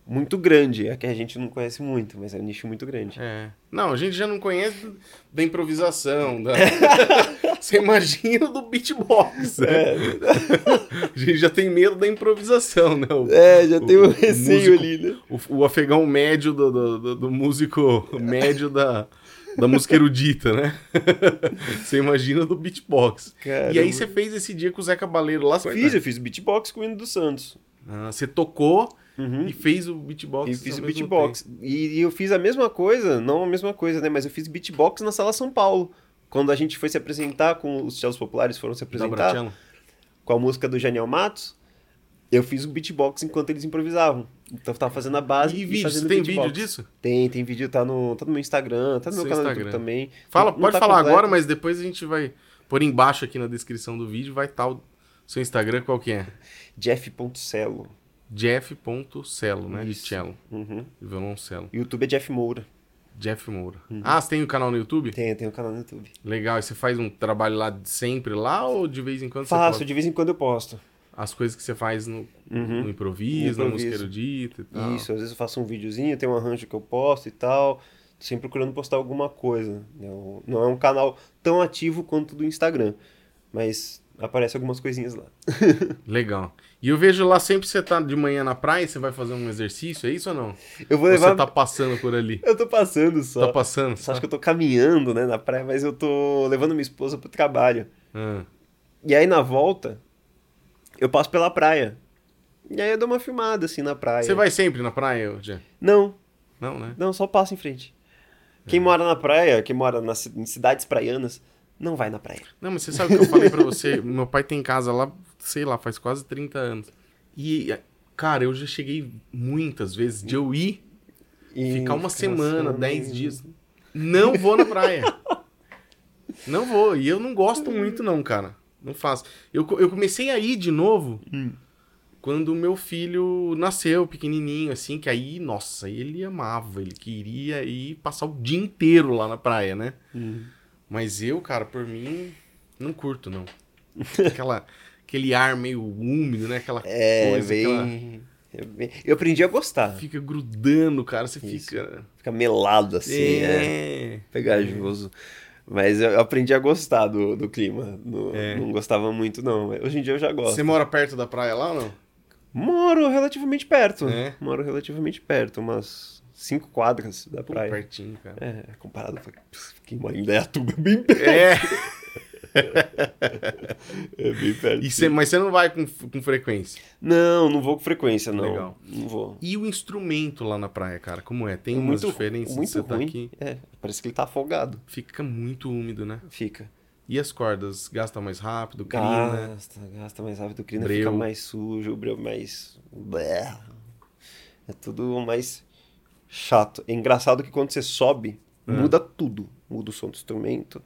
muito grande. É que a gente não conhece muito, mas é um nicho muito grande. É. Não, a gente já não conhece da improvisação. Da... <laughs> Você imagina do beatbox. Né? a gente já tem medo da improvisação, né? O, É, já tem o um receio músico- ali, né? o, o afegão médio do, do, do- do músico médio da, da música erudita, né? <laughs> você imagina do beatbox. E aí Caramba. você fez esse dia com o Zé Cabaleiro lá. Fiz, eu fiz beatbox com o hino do Santos. Ah, você tocou Uhum. e fez o beatbox. E fiz ao o mesmo beatbox. E, e eu fiz a mesma coisa, não a mesma coisa, né? Mas eu fiz beatbox na Sala São Paulo. Quando a gente foi se apresentar, com os teatros populares foram se apresentar, com a música do Janiel Matos, eu fiz o beatbox enquanto eles improvisavam. Então eu tava fazendo a base E e, vídeo, fazendo você tem beatbox. vídeo disso? Tem, tem vídeo, tá no, tá no meu Instagram, tá no Seu meu canal do Instagram. YouTube também. Fala, Não pode tá falar completo. agora, mas depois a gente vai pôr embaixo aqui na descrição do vídeo, vai estar o seu Instagram, qual que é? Jeff.celo. Jeff.celo, né? De Isso. cello, Uhum. de violoncelo. YouTube é Jeff Moura. Jeff Moura. Ah, você tem o canal no YouTube? Tem, tem um canal no YouTube. Legal. E você faz um trabalho lá de sempre lá ou de vez em quando Faço, você posta de vez em quando eu posto. as coisas que você faz no, Uhum. no improviso, na música Improviso. erudita e tal? Isso, às vezes eu faço um videozinho, tem um arranjo que eu posto e tal. Sempre procurando postar alguma coisa. Não, não é um canal tão ativo quanto o do Instagram. Mas aparece algumas coisinhas lá. <laughs> Legal. E eu vejo lá sempre você tá de manhã na praia, você vai fazer um exercício, é isso ou não? Eu vou Ou levar. você tá passando por ali? Eu tô passando só. Tá passando? Você Só? acha que eu tô caminhando, né, na praia, mas eu tô levando minha esposa pro trabalho. Ah, E aí na volta, eu passo pela praia. E aí eu dou uma filmada assim na praia. Você vai sempre na praia, Jean? Não, Não, né? não, só passo em frente. É. Quem mora na praia, quem mora nas cidades praianas, não vai na praia. Não, mas você sabe o que eu falei pra você? <laughs> Meu pai tem casa lá, sei lá, faz quase 30 anos. E, cara, eu já cheguei muitas vezes de eu ir, E ficar uma semana, só- 10 dias. Não vou na praia. <laughs> Não vou. E eu não gosto muito, não, cara. Não faço. Eu, eu comecei a ir de novo Hum. quando meu filho nasceu, pequenininho, assim, que aí, nossa, ele amava, ele queria ir passar o dia inteiro lá na praia, né? Hum. Mas eu, cara, por mim, não curto, não. <laughs> Aquela, aquele ar meio úmido, né? Aquela É, coisa aquela- bem... é bem- Eu aprendi a gostar. fica grudando, cara. Você Isso. fica. Fica melado assim, é. é. Pegajoso. Mas eu aprendi a gostar do, do clima. No- É. Não gostava muito, não. Hoje em dia eu já gosto. Você mora perto da praia lá ou não? Moro relativamente perto. É? Moro relativamente perto, umas cinco quadras da Pô, praia. pertinho, cara. É, comparado com quem mora em Indaiatuba, é bem perto. É. <laughs> <laughs> É bem perto. E você- mas você não vai com, com frequência. Não, não vou com frequência, não. Legal. Não vou. E o instrumento lá na praia, cara? Como é? Tem umas muito, diferenças muito você tá ruim. aqui. É, parece que ele tá afogado. Fica muito úmido, né? Fica. E as cordas? Gasta mais rápido? Crina? Gasta, gasta mais rápido, o crina Breu. fica mais sujo, o breu mais. É tudo mais chato. É engraçado que quando você sobe, É. muda tudo. Muda o som do instrumento,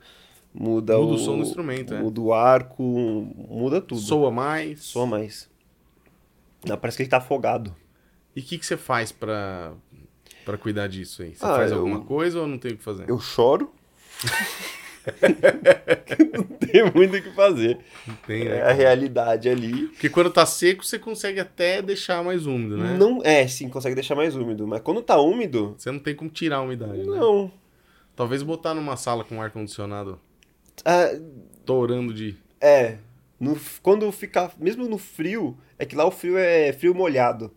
muda, Muda o, o som do instrumento, é. Muda o arco, muda tudo. Soa mais? Soa mais. Não, parece que ele tá afogado. E o que, que você faz pra, pra cuidar disso aí? Você Ah, faz eu- alguma coisa ou não tem o que fazer? Eu choro. <laughs> não tem muito o que fazer. Tem, né? É a realidade ali. Porque quando tá seco, você consegue até deixar mais úmido, né? Não, é, sim, consegue deixar mais úmido. Mas quando tá úmido, Você não tem como tirar a umidade, né? não. Talvez botar numa sala com ar-condicionado torando de... é. No, quando ficar. Mesmo no frio, é que lá o frio é frio molhado.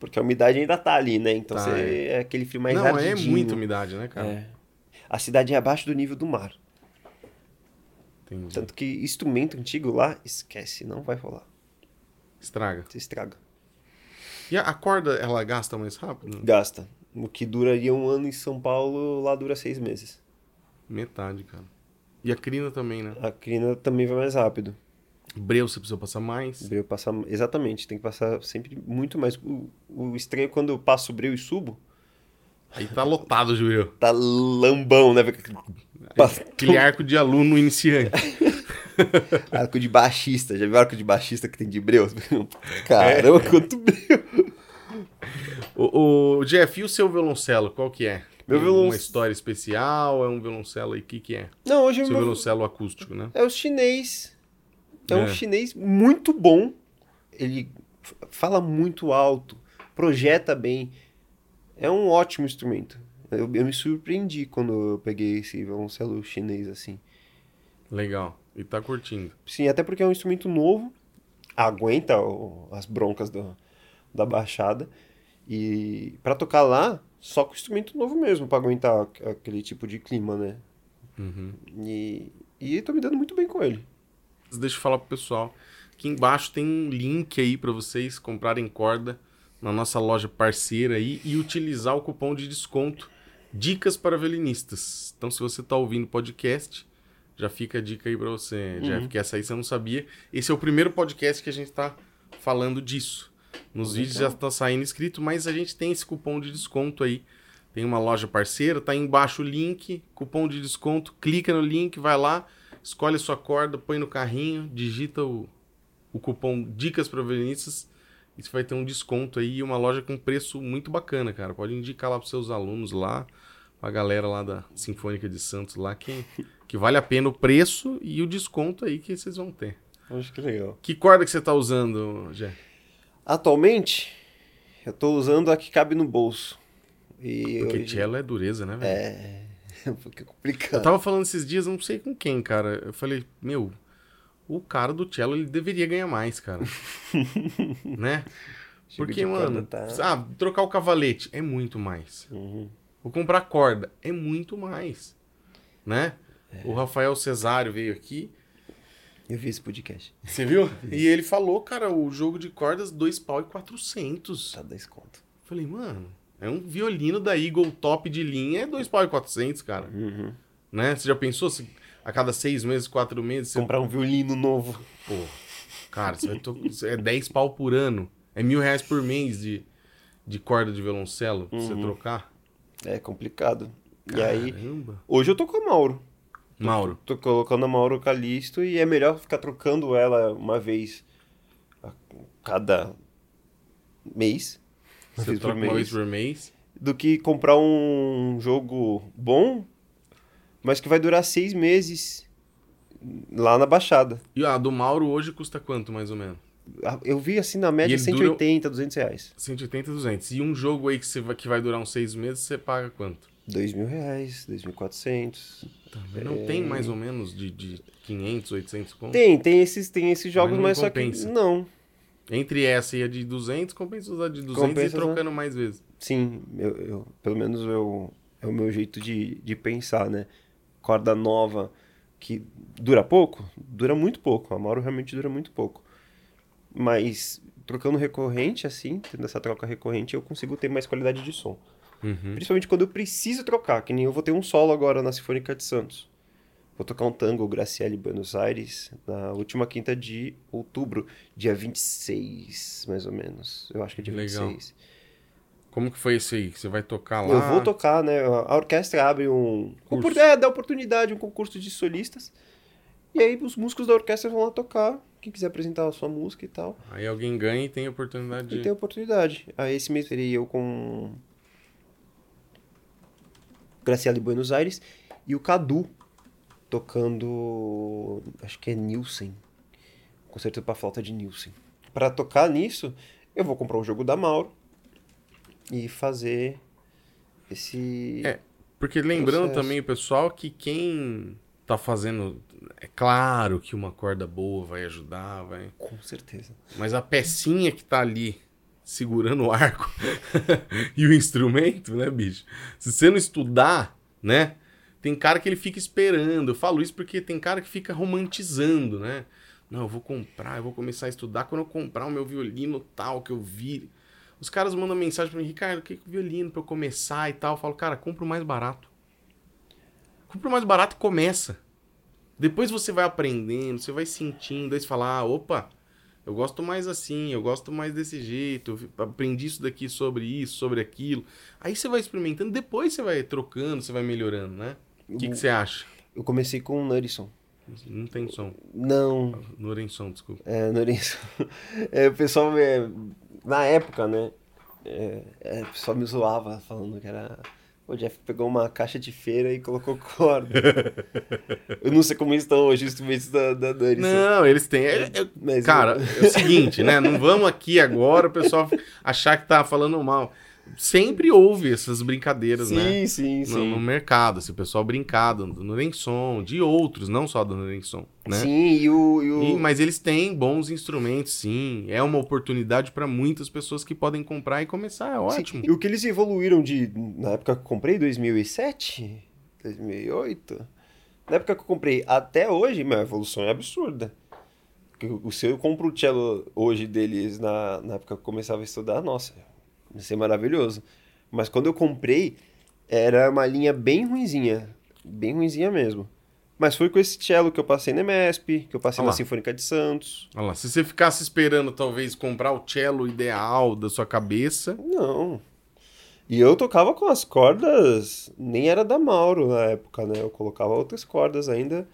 Porque a umidade ainda tá ali, né? Então Tá, você é. aquele frio mais não, é ardidinho. muita umidade, né, cara? É. A cidade é abaixo do nível do mar. Entendi. Tanto que instrumento antigo lá, esquece, não vai rolar. Estraga. Você estraga. E a corda, ela gasta mais rápido? Gasta. O que duraria um ano em São Paulo, lá dura seis meses. Metade, cara. E a crina também, né? A crina também vai mais rápido. Breu você precisa passar mais. Breu passar. Exatamente, tem que passar sempre muito mais. O, o estranho é quando eu passo o breu e subo, Aí tá lotado o joelho. tá lambão, né? Aquele arco de aluno iniciante. <laughs> Arco de baixista. Já viu arco de baixista que tem de breu? <laughs> Caramba, quanto breu. o, o Jeff, e o seu violoncelo, qual que é? Meu Tem violon- Uma história especial? É um violoncelo aí? O que que é? Não, hoje Seu meu... violoncelo acústico, né? é o chinês. É um É. chinês muito bom. Ele fala muito alto, projeta bem. É um ótimo instrumento. Eu, eu me surpreendi quando eu peguei esse violoncelo chinês assim. Legal. E tá curtindo. Sim, até porque é um instrumento novo, aguenta o- as broncas do- da baixada. E pra tocar lá, só com instrumento novo mesmo, pra aguentar aqu- aquele tipo de clima, né? Uhum. E, e tô me dando muito bem com ele. Deixa eu falar pro pessoal. Aqui embaixo tem um link aí pra vocês comprarem corda na nossa loja parceira aí e utilizar o cupom de desconto Dicas para Violinistas. Então, se você tá ouvindo o podcast, já fica a dica aí pra você, Jeff, que essa aí você não sabia. Esse é o primeiro podcast que a gente tá falando disso. Nos vídeos já tá saindo escrito, mas a gente tem esse cupom de desconto aí. Tem uma loja parceira, tá aí embaixo o link, cupom de desconto, clica no link, vai lá, escolhe a sua corda, põe no carrinho, digita o, o cupom Dicas para Violinistas e você vai ter um desconto aí e uma loja com preço muito bacana, cara. Pode indicar lá pros seus alunos lá, pra galera lá da Sinfônica de Santos lá, que, <laughs> que vale a pena o preço e o desconto aí que vocês vão ter. Acho que legal. Que corda que você tá usando, Jé? Atualmente, eu tô usando a que cabe no bolso. E Porque hoje- cello é dureza, né, velho? É. <laughs> Eu complicado. tava falando esses dias, não sei com quem, cara. Eu falei, meu, o cara do cello ele deveria ganhar mais, cara. <laughs> né? Porque, mano, tá- ah, trocar o cavalete é muito mais. Uhum. Vou comprar corda é muito mais. Né? É. O Rafael Cesário veio aqui. Eu vi esse podcast. Você viu? E ele falou, cara, o jogo de cordas, dois pau e 400. Tá 10 conto. Falei, mano, é um violino da Eagle top de linha, é dois pau e 400, cara. Uhum. Né? Você já pensou se a cada seis meses, quatro meses, você... Comprar um violino novo. Pô, cara, você vai to... é 10 pau por ano. É mil reais por mês de, de corda de violoncelo pra você Uhum. trocar. É complicado. E aí, Caramba. hoje eu tô com a Mauro. Mauro, Tô colocando a Mauro Calisto e é melhor ficar trocando ela uma vez a cada mês. Uma você vez por troca uma vez mês. por mês. Do que comprar um jogo bom, mas que vai durar seis meses lá na Baixada. E a do Mauro hoje custa quanto, mais ou menos? Ah, Eu vi assim na média E ele dura- 180, 200 reais. 180, 200. E um jogo aí que, você vai, que vai durar uns seis meses, você paga quanto? 2 mil reais, 2.400. Também não tem mais ou menos de, de 500, 800 conto? Tem, tem esses, tem esses jogos, não mas, só que não. Entre essa e a de 200, compensa usar de 200 Compensa e trocando mais vezes. Sim, eu, eu- pelo menos eu, é o meu jeito de, de pensar, né? Corda nova que dura pouco, dura muito pouco. A Mauro realmente dura muito pouco. Mas trocando recorrente, assim, tendo essa troca recorrente, eu consigo ter mais qualidade de som. Uhum. Principalmente quando eu preciso trocar, que nem eu vou ter um solo agora na Sinfônica de Santos. Vou tocar um tango Graciele Buenos Aires na última quinta de outubro, dia 26, mais ou menos. Eu acho que é dia Legal. 26. Como que foi esse aí? Você vai tocar lá? Eu vou tocar, né? A orquestra abre um. Curso. É, dá oportunidade, um concurso de solistas. E aí os músicos da orquestra vão lá tocar. Quem quiser apresentar a sua música e tal. Aí alguém ganha e tem oportunidade de... E tem oportunidade. Aí esse mês eu com. Graciela de Buenos Aires. E o Cadu tocando. Acho que é Nielsen. Concerto pra flauta de Nielsen. Pra tocar nisso, eu vou comprar um jogo da Mauro. E fazer esse. É, Porque lembrando Processo. também, pessoal, que quem tá fazendo... É claro que uma corda boa vai ajudar, vai... Com certeza. Mas a pecinha que tá ali segurando o arco <laughs> e o instrumento, né, bicho? Se você não estudar, né? Tem cara que ele fica esperando. Eu falo isso porque tem cara que fica romantizando, né? Não, eu vou comprar, eu vou começar a estudar quando eu comprar o meu violino tal que eu vi. Os caras mandam mensagem pra mim, Ricardo, o que é o violino pra eu começar e tal? Eu falo, cara, compra o mais barato. Compra o mais barato e começa. Depois você vai aprendendo, você vai sentindo, aí você fala, ah, opa, eu gosto mais assim, eu gosto mais desse jeito, aprendi isso daqui sobre isso, sobre aquilo. Aí você vai experimentando, depois você vai trocando, você vai melhorando, né? O que, que você acha? Eu comecei com o Nurison. Não tem som. Não, Norenson, desculpa. é, Nurison. <laughs> É, o pessoal, é, na época, né? É, é, o pessoal me zoava falando que era. O Jeff pegou uma caixa de feira e colocou corda. eu não sei como estão hoje os instrumentos da, da. Não, eles têm. é- é- Mas cara, eu- é o seguinte, né? Não vamos aqui agora o pessoal achar que tá falando mal. Sempre houve essas brincadeiras, sim, né? sim, No, sim. no mercado, se o pessoal brincado do Norenson, de outros, não só do Norenson, né? Sim, e o. E o... E- mas eles têm bons instrumentos, sim. É uma oportunidade para muitas pessoas que podem comprar e começar. É Sim, ótimo. E o que eles evoluíram de. Na época que eu comprei, 2007, 2008. Na época que eu comprei até hoje, minha evolução é absurda. O- Se eu compro o cello hoje deles na, na época que eu começava a estudar, nossa, ia ser maravilhoso. Mas quando eu comprei, era uma linha bem ruinzinha. Bem ruinzinha mesmo. Mas foi com esse cello que eu passei na MESP, que eu passei na. Sinfônica de Santos. Olha lá, se você ficasse esperando talvez comprar o cello ideal da sua cabeça, Não. E eu tocava com as cordas, nem era da Mauro na época, né? Eu colocava outras cordas ainda.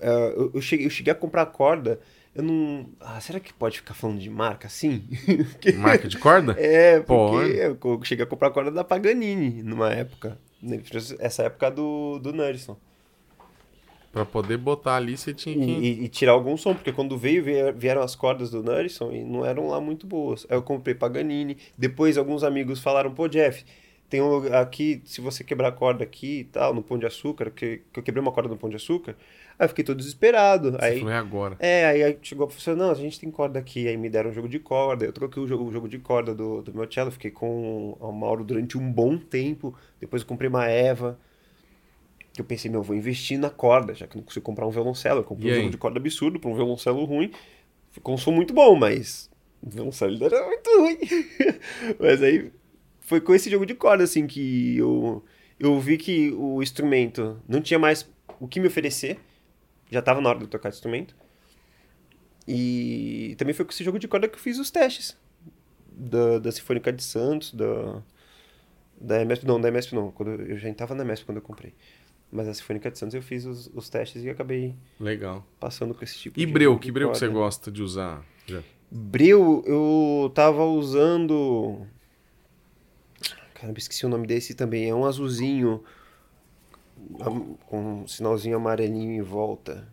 É, eu, eu cheguei, eu cheguei a comprar corda, eu não. Ah, será que pode ficar falando de marca assim? <laughs> Marca de corda, <laughs> É, porque Pode. eu cheguei a comprar corda da Paganini numa época. né? Essa época do, do Nurson. Pra poder botar ali você tinha que. e- e tirar algum som, porque quando veio, vie- vieram as cordas do Nurson e não eram lá muito boas. Aí eu comprei Paganini. Depois alguns amigos falaram, pô, Jeff, tem um lugar aqui, se você quebrar a corda aqui e tal, no Pão de Açúcar, que, que eu quebrei uma corda no Pão de Açúcar, aí eu fiquei todo desesperado. Você Aí, falou, é agora. é, aí chegou a professora, não, a gente tem corda aqui. Aí me deram um jogo de corda, eu troquei o jogo, o jogo de corda do, do meu cello, fiquei com o Mauro durante um bom tempo. Depois eu comprei uma Eva, que eu pensei, meu, eu vou investir na corda, já que eu não consigo comprar um violoncelo. Eu comprei E um aí? jogo de corda absurdo para um violoncelo ruim. Ficou um som muito bom, mas o violoncelo era muito ruim. <laughs> mas aí foi com esse jogo de corda, assim, que eu, eu vi que o instrumento não tinha mais o que me oferecer. Já tava na hora de eu tocar instrumento. E também foi com esse jogo de corda que eu fiz os testes. Da, da Sinfônica de Santos, da, da MSP, não, da MSP não, quando eu, eu já estava na MSP quando eu comprei. Mas a Sinfônica de Santos eu fiz os, os testes e acabei Legal. passando com esse tipo E de breu, jogo que breu que você gosta de usar? Já? Breu, eu tava usando. Caramba, esqueci o nome desse também. É um azulzinho com um sinalzinho amarelinho em volta.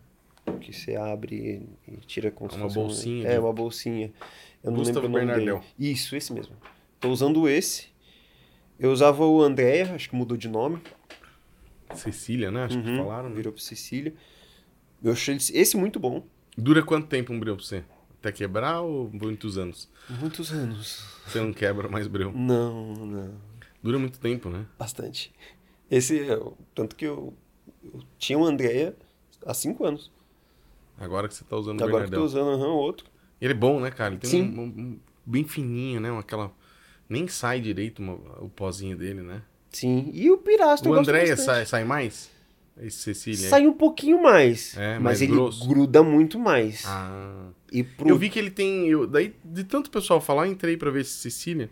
Que você abre e tira com se Uma fosse um- bolsinha É, uma bolsinha. Eu não Gustavo lembro o nome Bernardel. dele. Isso, esse mesmo. Tô usando esse. Eu usava o Andréa, acho que mudou de nome. Cecília, né? Acho que Uhum, falaram. né? Virou pra Cecília. Eu achei esse- esse muito bom. Dura quanto tempo um breu pra você? Até quebrar ou muitos anos? Muitos anos. Você não quebra mais breu. Não, não. Dura muito tempo, né? Bastante. Esse, é tanto que eu, eu tinha um Andréia há cinco anos. Agora que você tá usando o Agora que eu tô usando aham, outro. Ele é bom, né, cara? Ele tem Sim. um, um- um- bem fininho, né? Aquela... Nem sai direito uma- o pozinho dele, né? Sim. E o Pirastro O Andréia sai, sai mais? Esse Cecília. Sai um pouquinho mais. É, mas ele grosso. gruda muito mais. Ah. E pro... Eu vi que ele tem. Eu, daí, de tanto pessoal falar, eu entrei pra ver esse Cecília.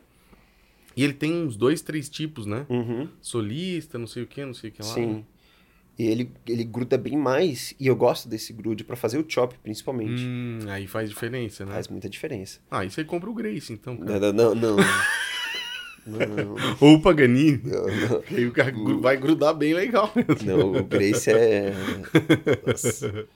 E ele tem uns dois, três tipos, né? Uhum, Solista, não sei o que, não sei o que lá. sim. E ele, ele gruda bem mais. E eu gosto desse grude pra fazer o chop, principalmente. Hum, aí faz diferença, né? Faz muita diferença. Ah, aí você compra o Grace, então, cara. Não, não, não. não, Ou o Paganini. não, não. <laughs> Aí o cara vai grudar bem legal mesmo. Não, o Grace é. <laughs> Nossa.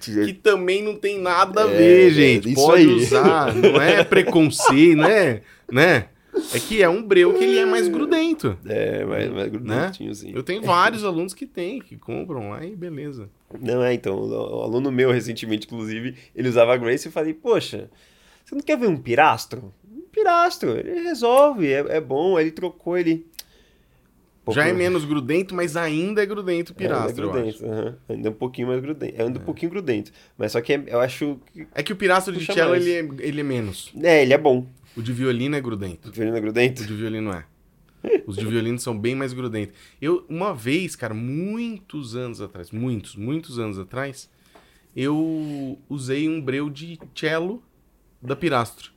Que também não tem nada a É, ver, é, gente. Pode aí. usar, não é <laughs> preconceito, né? né? É que é um breu que ele é mais grudento. É, mais, mais grudentinho, sim. Eu tenho vários alunos que tem, que compram lá e beleza. Não, é, então, o, aluno meu, recentemente, inclusive, ele usava a Grace e eu falei, poxa, você não quer ver um pirastro? Um pirastro, ele resolve, é, é bom, ele trocou, ele... Pô, Já é menos grudento, mas ainda é grudento o pirastro, é, ainda é grudento, ainda é um pouquinho mais grudento, é ainda um pouquinho grudento, mas só que é- eu acho que... É que o pirastro de cello, ele é, ele é menos. É, ele é bom, O de violino é grudento. o violino é O grudento. de violino é. Os de violino são bem mais grudentos. Eu, uma vez, cara, muitos anos atrás, muitos, muitos anos atrás, eu usei um breu de cello da Pirastro.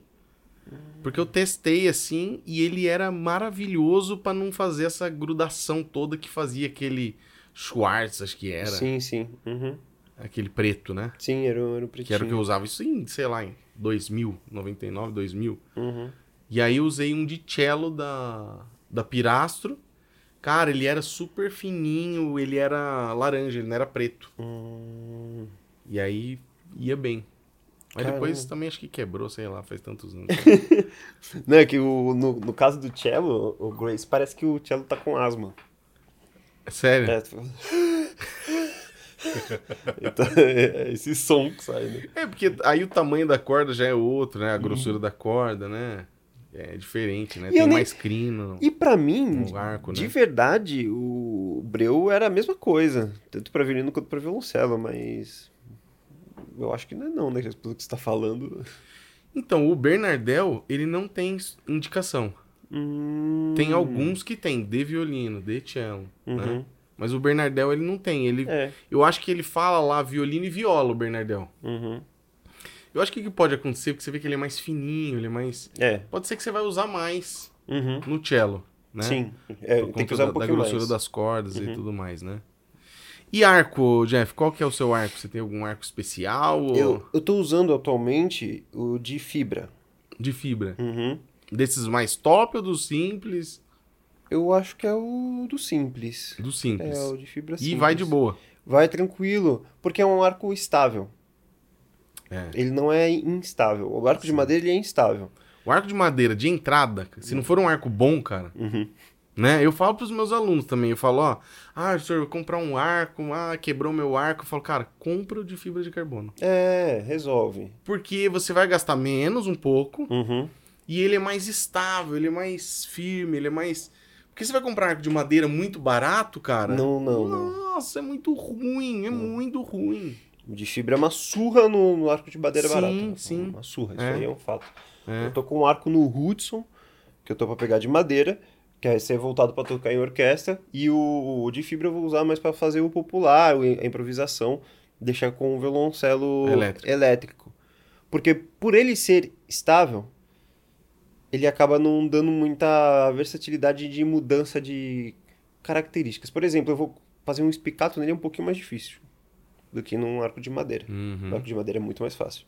Porque eu testei assim e ele era maravilhoso pra não fazer essa grudação toda que fazia aquele Schwartz, acho que era. Sim, sim, uhum. Aquele preto, né? sim, era, o- era o pretinho. Que era o que eu usava isso em, sei lá, em 2000, 99, 2000. Uhum. E aí eu usei um de cello da, da Pirastro. Cara, ele era super fininho, ele era laranja, ele não era preto. Hum, E aí ia bem. Mas depois Caramba. também acho que quebrou, sei lá, faz tantos anos. <laughs> Não, é que o, no, no caso do cello, o Grace, parece que o cello tá com asma. É Sério? É, tu- <laughs> <laughs> então, é esse som que sai, né? É, porque aí o tamanho da corda já é outro, né? A Uhum. grossura da corda, né? É diferente, né? E Tem nem- mais crino E pra mim, arco, de né? verdade, o Breu era a mesma coisa, tanto pra violino quanto pra violoncelo, mas eu acho que não é não, né? Pelo que você tá falando. Então, o Bernardel, ele não tem indicação. Hum, Tem alguns que tem, de violino, de cello, né? Mas o Bernardel, ele não tem. Ele, É. Eu acho que ele fala lá violino e viola, o Bernardel. Uhum. Eu acho que o que pode acontecer, porque você vê que ele é mais fininho, ele é mais... É. Pode ser que você vai usar mais Uhum. no cello, né? Sim. É, tem que usar da, um pouquinho da grossura mais. das cordas e Uhum. tudo mais, né? E arco, Jeff? Qual que é o seu arco? Você tem algum arco especial ou Eu, eu tô usando atualmente o de fibra. de fibra? Uhum. Desses mais top ou dos simples? Eu acho que é o do simples. Do simples. É, o de fibra e simples. vai de boa. Vai tranquilo, porque é um arco estável. É. Ele não é instável. O arco de Sim. madeira ele é instável. O arco de madeira de entrada, se não for um arco bom, cara, Uhum. né? Eu falo pros meus alunos também, eu falo, ó, ah, senhor, vou comprar um arco, ah, quebrou meu arco. Eu falo, cara, compra o de fibra de carbono. É, resolve. Porque você vai gastar menos um pouco Uhum. e ele é mais estável, ele é mais firme, ele é mais. Porque você vai comprar arco de madeira muito barato, cara. Não, não, não. Nossa, é muito ruim, é muito ruim. O de fibra é uma surra no, no arco de madeira Sim, barata. sim. Uma surra, isso É. aí é um fato. É. Eu tô com um arco no Hudson, que eu tô pra pegar de madeira, que vai ser voltado pra tocar em orquestra, e o, o de fibra eu vou usar mais pra fazer o popular, a improvisação, deixar com o violoncelo Elétrico. elétrico. Porque por ele ser estável, ele acaba não dando muita versatilidade de mudança de características. Por exemplo, eu vou fazer um espicato nele é um pouquinho mais difícil do que num arco de madeira. Uhum. O arco de madeira é muito mais fácil.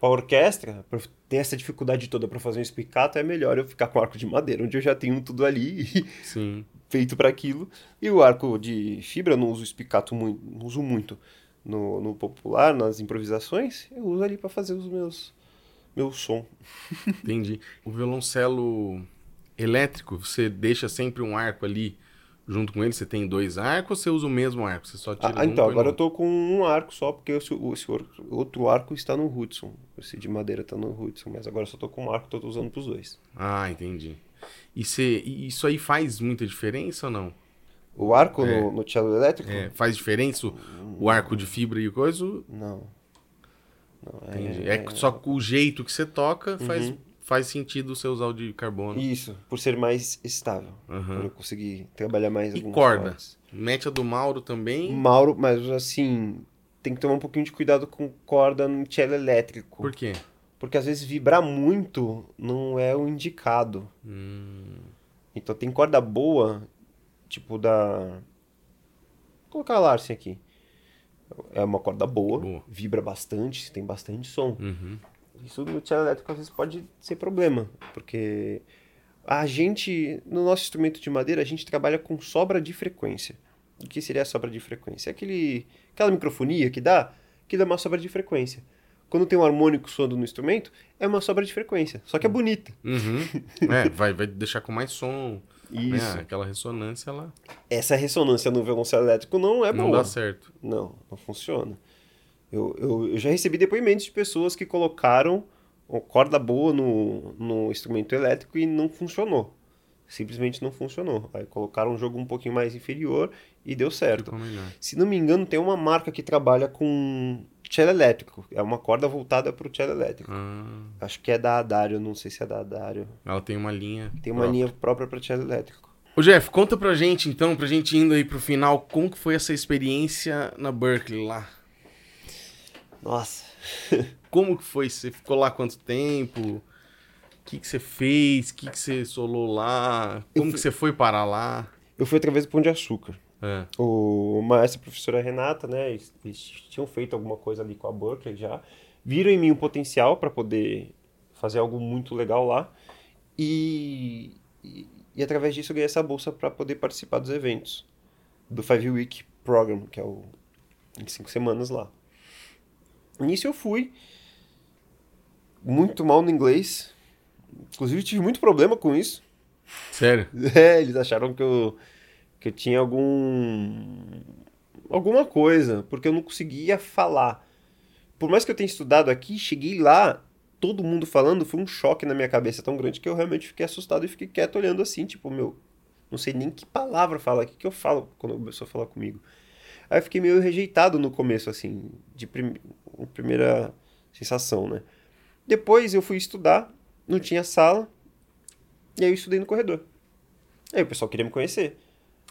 Pra orquestra, pra ter essa dificuldade toda pra fazer um espicato, é melhor eu ficar com arco de madeira, onde eu já tenho tudo ali <laughs> Sim. feito para aquilo. E o arco de fibra, eu não uso espicato muito, não uso muito no, no popular, nas improvisações, eu uso ali pra fazer os meus meu som. <laughs> Entendi. O violoncelo elétrico, você deixa sempre um arco ali junto com ele? Você tem dois arcos ou você usa o mesmo arco? Você só tira Ah, um, então, agora eu tô com um arco só, porque esse, esse outro arco está no Hudson. Esse de madeira tá no Hudson, mas agora eu só tô com um arco, tô usando pros dois. Ah, entendi. E você, e isso aí faz muita diferença ou não? O arco É. no, no cello elétrico? É, faz diferença o, o arco de fibra e coisa? Não. Não, Entendi. É, só o jeito que você toca faz, Uhum. faz sentido você usar o de carbono. Isso, por ser mais estável. Aham. Eu consegui trabalhar mais E alguns corda? cordas. Mete a do Mauro também. Mauro, mas assim, tem que tomar um pouquinho de cuidado com corda no cello elétrico. Por quê? Porque às vezes vibrar muito não é o indicado. Hum, Então tem corda boa, tipo da. Vou colocar a Larsen aqui. É uma corda boa, Boa. vibra bastante, tem bastante som. uhum. Isso no cello elétrico às vezes pode ser problema, porque a gente, no nosso instrumento de madeira, a gente trabalha com sobra de frequência. O que seria a sobra de frequência? É aquele, aquela microfonia que dá, que dá uma sobra de frequência. Quando tem um harmônico soando no instrumento, é uma sobra de frequência, só que é bonita. Uhum. <laughs> É, vai, vai deixar com mais som. Né? Isso. Aquela ressonância lá. Essa ressonância no violoncelo elétrico não é não boa. dá certo. Não, não funciona. Eu, eu, eu já recebi depoimentos de pessoas que colocaram corda boa no, no instrumento elétrico e não funcionou. Simplesmente não funcionou. Aí colocaram um jogo um pouquinho mais inferior e deu certo. Se não me engano, tem uma marca que trabalha com cello elétrico. É uma corda voltada para o cello elétrico. Ah, Acho que é da Adário, não sei se é da Adário. ela tem uma linha. Tem uma própria. linha própria para cello elétrico. Ô Jeff, conta pra gente então, pra gente indo aí pro final, como que foi essa experiência na Berkeley lá? Nossa. <laughs> Como que foi? Você ficou lá quanto tempo? O que que você fez? O que que você solou lá? Como fui- que você foi parar lá? Eu fui através do Pão de Açúcar. É. O maestro e a professora Renata, né, eles, eles tinham feito alguma coisa ali com a Berkeley já, viram em mim um potencial para poder fazer algo muito legal lá e, e, e através disso eu ganhei essa bolsa para poder participar dos eventos do Five Week Program, que é o em cinco semanas lá. Nisso eu fui muito mal no inglês, inclusive tive muito problema com isso. Sério? <laughs> É, eles acharam que eu, que eu tinha algum. alguma coisa, porque eu não conseguia falar. Por mais que eu tenha estudado aqui, cheguei lá, todo mundo falando, foi um choque na minha cabeça tão grande que eu realmente fiquei assustado e fiquei quieto olhando assim, tipo, meu, não sei nem que palavra falar, o que, que eu falo quando a pessoa fala comigo. Aí eu fiquei meio rejeitado no começo, assim, de prim... primeira sensação, né? Depois eu fui estudar, não tinha sala, e aí eu estudei no corredor. Aí o pessoal queria me conhecer.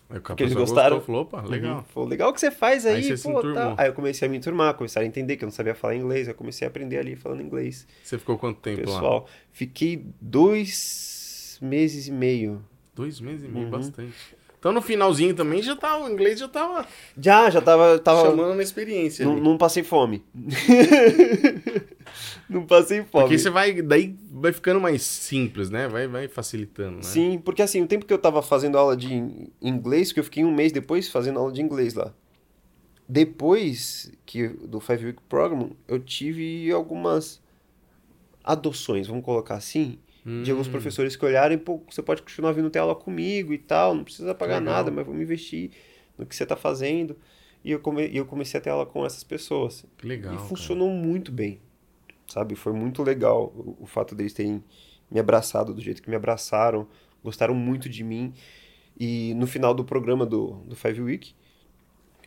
Porque eles gostaram. Gostou, falou, opa, legal. Uhum. Falou, legal o que você faz aí, Aí você pô, tá. Aí eu comecei a me enturmar, começaram a entender que eu não sabia falar inglês, eu comecei a aprender ali falando inglês. Você ficou quanto tempo lá? Pessoal, fiquei dois meses e meio. Dois meses e meio, Uhum. bastante. Então no finalzinho também já tava, o inglês já tava Já, já tava. tava chamando na experiência. não, não passei fome. <laughs> não passei fome. Porque você vai, daí vai ficando mais simples, né? Vai, vai facilitando, né? Sim, porque assim, o tempo que eu tava fazendo aula de in- inglês, que eu fiquei um mês depois fazendo aula de inglês lá. Depois que do Five Week Program, eu tive algumas adoções, vamos colocar assim, de alguns Hum, professores que olharem, pô, você pode continuar vindo ter aula comigo e tal, não precisa pagar Legal. nada, mas vamos investir no que você está fazendo. E eu, come, eu comecei a ter aula com essas pessoas. Que legal. e cara. funcionou muito bem, sabe? Foi muito legal o, o fato deles terem me abraçado do jeito que me abraçaram, gostaram muito de mim. E no final do programa do, do Five Week,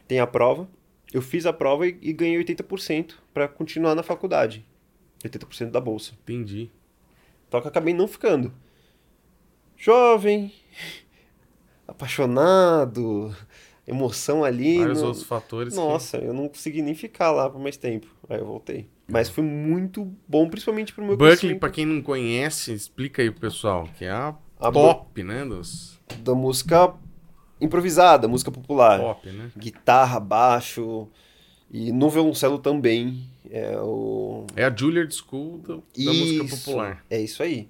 tem a prova. Eu fiz a prova e, e ganhei 80% para continuar na faculdade. 80% da bolsa. Entendi. Só que eu acabei não ficando. Jovem, <laughs> apaixonado, emoção ali. Vários não- outros fatores. que- Nossa, eu não consegui nem ficar lá por mais tempo. Aí eu voltei. Mas foi muito bom, principalmente pro meu Berkeley, pra quem não conhece, explica aí pro pessoal, que é a, A top, né? Dos da música improvisada, música popular. pop, né? Guitarra, baixo e no violoncelo também. É o É a Juilliard School do- da música Isso, popular. É isso aí.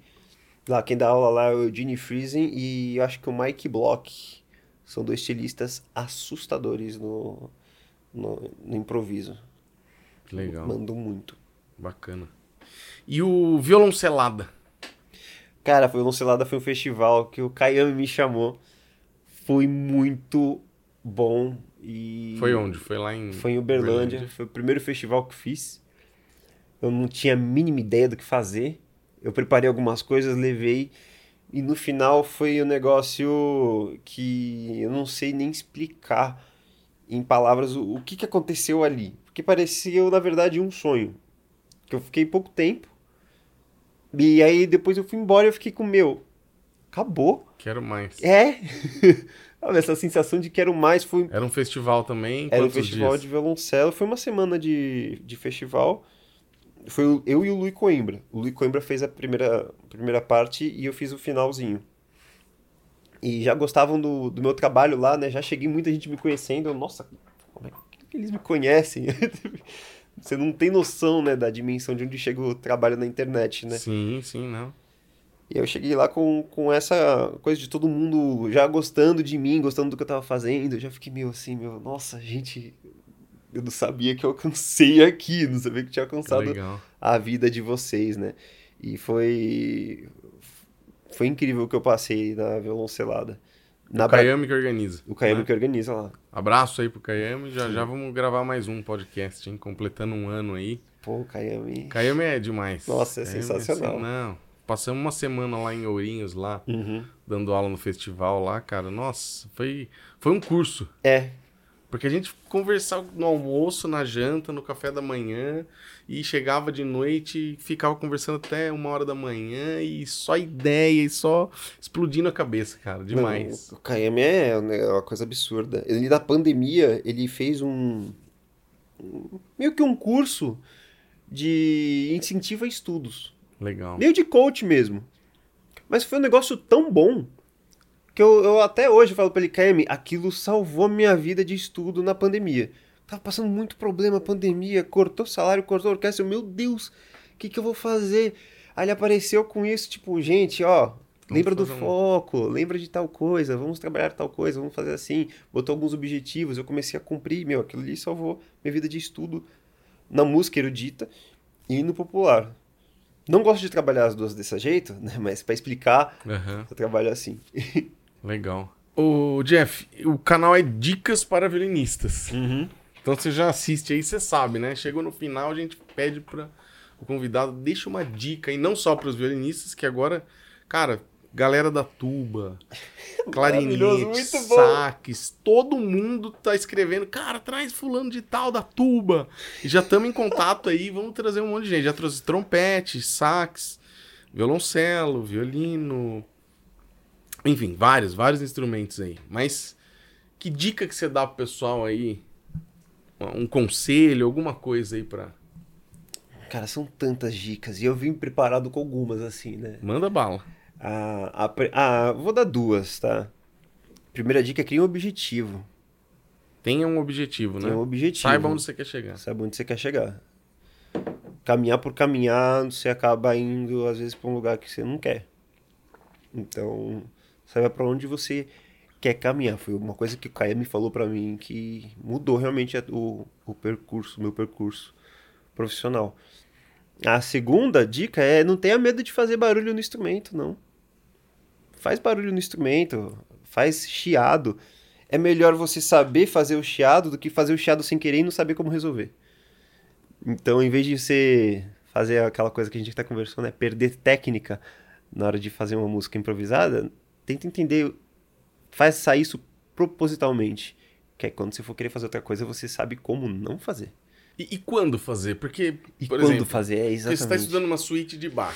Lá, quem dá aula lá é o Eugene Friesen e eu acho que o Mike Block. São dois estilistas assustadores no, no, no improviso. Legal, Mandam muito. bacana. E o violoncelada? Cara, foi Violoncelada foi um festival que o Kayami me chamou. Foi muito bom e... Foi onde? Foi lá em... Foi em Uberlândia. Foi o primeiro festival que fiz. Eu não tinha a mínima ideia do que fazer. Eu preparei algumas coisas, levei. E no final foi um negócio que eu não sei nem explicar em palavras o, o que, que aconteceu ali. Porque parecia, na verdade, um sonho. Que eu fiquei pouco tempo. E aí depois eu fui embora e eu fiquei com meu. Acabou. Quero mais. É. <laughs> Essa sensação de quero mais foi Era um festival também? era um festival dias? de violoncelo. Foi uma semana de, de festival. Foi eu e o Luiz Coimbra. O Luiz Coimbra fez a primeira, primeira parte e eu fiz o finalzinho. E já gostavam do, do meu trabalho lá, né? Já cheguei muita gente me conhecendo. Eu, Nossa, que eles me conhecem? <laughs> Você não tem noção, né, da dimensão de onde chega o trabalho na internet, né? Sim, sim, não. E eu cheguei lá com, com essa coisa de todo mundo já gostando de mim, gostando do que eu tava fazendo. Eu já fiquei meio assim, meu, nossa, gente, eu não sabia que eu alcancei aqui, não sabia que tinha Que alcançado legal. a vida de vocês, né? E foi foi incrível o que eu passei na violoncelada. Na o Kayami que organiza. o Kayami né? que organiza lá. Abraço aí pro Kayami. Já já vamos gravar mais um podcast, hein? Completando um ano aí. Pô, Kayami. Kayami é demais. Nossa, é Kayami sensacional. assim, não. Passamos uma semana lá em Ourinhos, lá, Uhum. dando aula no festival lá, cara. Nossa, foi, foi um curso. É, Porque a gente conversava no almoço, na janta, no café da manhã, e chegava de noite e ficava conversando até uma hora da manhã, e só ideia, e só explodindo a cabeça, cara. Demais. Não, o KM é né, uma coisa absurda. Ele, na pandemia, ele fez um. um- meio que um curso de incentivo a estudos. Legal. Meio de coach mesmo. Mas foi um negócio tão bom que eu, eu até hoje falo pra ele, KM, aquilo salvou minha vida de estudo na pandemia. Tava passando muito problema, pandemia, cortou salário, cortou orquestra. eu, Meu Deus, o que, que eu vou fazer? Aí ele apareceu com isso, tipo, gente, ó, lembra do um- foco, lembra de tal coisa, vamos trabalhar tal coisa, vamos fazer assim. Botou alguns objetivos, eu comecei a cumprir, meu, aquilo ali salvou minha vida de estudo na música erudita e no popular. Não gosto de trabalhar as duas desse jeito, né? Mas pra explicar, Aham, eu trabalho assim. <laughs> legal. Ô, Jeff, o canal é Dicas para Violinistas. Então você já assiste aí, você sabe, né? Chegou no final, a gente pede para o convidado deixa uma dica, e não só para os violinistas, que agora, cara, galera da tuba, <laughs> bom. saques, todo mundo tá escrevendo, cara, traz fulano de tal da tuba. E já estamos em contato aí, vamos trazer um monte de gente. Já trouxe trompete, sax, violoncelo, violino, enfim, vários, vários instrumentos aí. Mas que dica que você dá pro pessoal aí? Um conselho, alguma coisa aí pra. Cara, são tantas dicas. E eu vim preparado com algumas, assim, né? Manda bala. Ah, a ah, vou dar duas, tá? Primeira dica é cria um objetivo. Tenha um objetivo, né? Tenha um objetivo. Saiba onde você quer chegar. Sabe onde você quer chegar. Caminhar por caminhar, você acaba indo, às vezes, pra um lugar que você não quer. Então, saiba pra onde você quer caminhar. Foi uma coisa que o Caia me falou pra mim que mudou realmente o, o percurso, meu percurso profissional. A segunda dica é não tenha medo de fazer barulho no instrumento, não. Faz barulho no instrumento, faz chiado. É melhor você saber fazer o chiado do que fazer o chiado sem querer e não saber como resolver. Então, em vez de você fazer aquela coisa que a gente está conversando, é perder técnica na hora de fazer uma música improvisada, tenta entender, faz sair isso propositalmente. Que é quando você for querer fazer outra coisa, você sabe como não fazer. E, e quando fazer? Porque, E por quando exemplo, fazer, é você exatamente. está estudando uma suíte de Bach,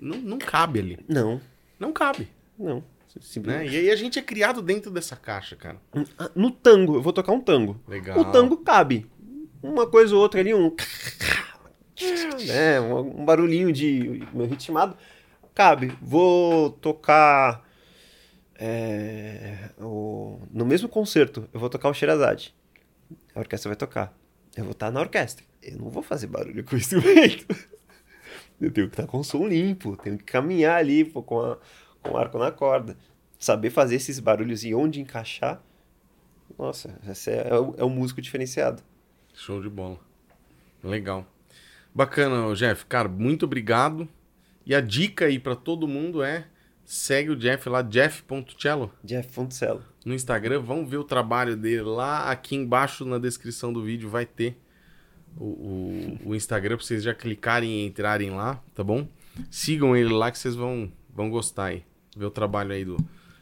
não, não cabe ali. Não, Não cabe. não. Né? E aí a gente é criado dentro dessa caixa, cara. Ah, No tango, eu vou tocar um tango. Legal. O tango cabe. Uma coisa ou outra ali, um. <laughs> né, um um barulhinho de meu ritmado. Cabe. Vou tocar. é, o- no mesmo concerto, eu vou tocar o Sherazade. A orquestra vai tocar. Eu vou estar na orquestra. Eu não vou fazer barulho com o instrumento. <laughs> Eu tenho que estar com o som limpo, tenho que caminhar ali pô, com, a, com o arco na corda. Saber fazer esses barulhos e onde encaixar. Nossa, esse é, é o, é o músico diferenciado. Show de bola. Legal. Bacana, Jeff. Cara, muito obrigado. E a dica aí pra todo mundo é segue o Jeff lá, jeff.cello. Jeff Fontcello. no Instagram, vão ver o trabalho dele lá. Aqui embaixo na descrição do vídeo vai ter o, o, o Instagram pra vocês já clicarem e entrarem lá, tá bom? Sigam ele lá que vocês vão, vão gostar aí. Ver o trabalho aí do,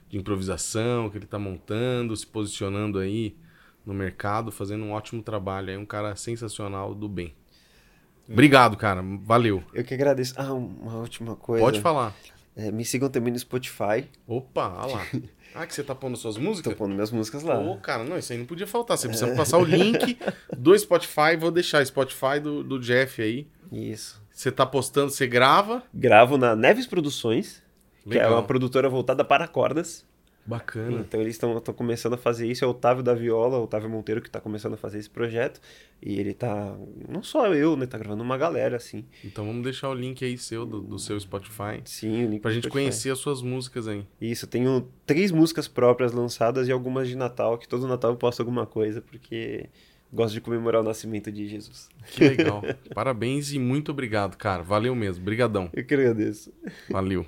de improvisação que ele tá montando, se posicionando aí no mercado, fazendo um ótimo trabalho. É um cara sensacional do bem. Obrigado, cara. Valeu. Eu que agradeço. Ah, uma última coisa. Pode falar. É, me sigam também no Spotify. Opa, olha lá. <laughs> Ah, que você tá pondo suas músicas? Tô pondo minhas músicas lá. Pô, cara, não, isso aí não podia faltar. Você precisa passar o link <laughs> do Spotify. Vou deixar o Spotify do, do Jeff aí. Isso. Você tá postando, você grava. Gravo na Neves Produções, que é Legal. uma produtora voltada para cordas. Bacana. Então eles estão começando a fazer isso. É o Otávio da Viola, o Otávio Monteiro, que tá começando a fazer esse projeto. E ele tá. Não só eu, né? Tá gravando uma galera, assim. Então vamos deixar o link aí seu, do, do seu Spotify. Sim, o link Pra gente Spotify. conhecer as suas músicas aí. Isso, tenho três músicas próprias lançadas e algumas de Natal, que todo Natal eu posto alguma coisa, porque gosto de comemorar o nascimento de Jesus. Que legal. <laughs> Parabéns e muito obrigado, cara. Valeu mesmo. Brigadão. Eu que agradeço. Valeu.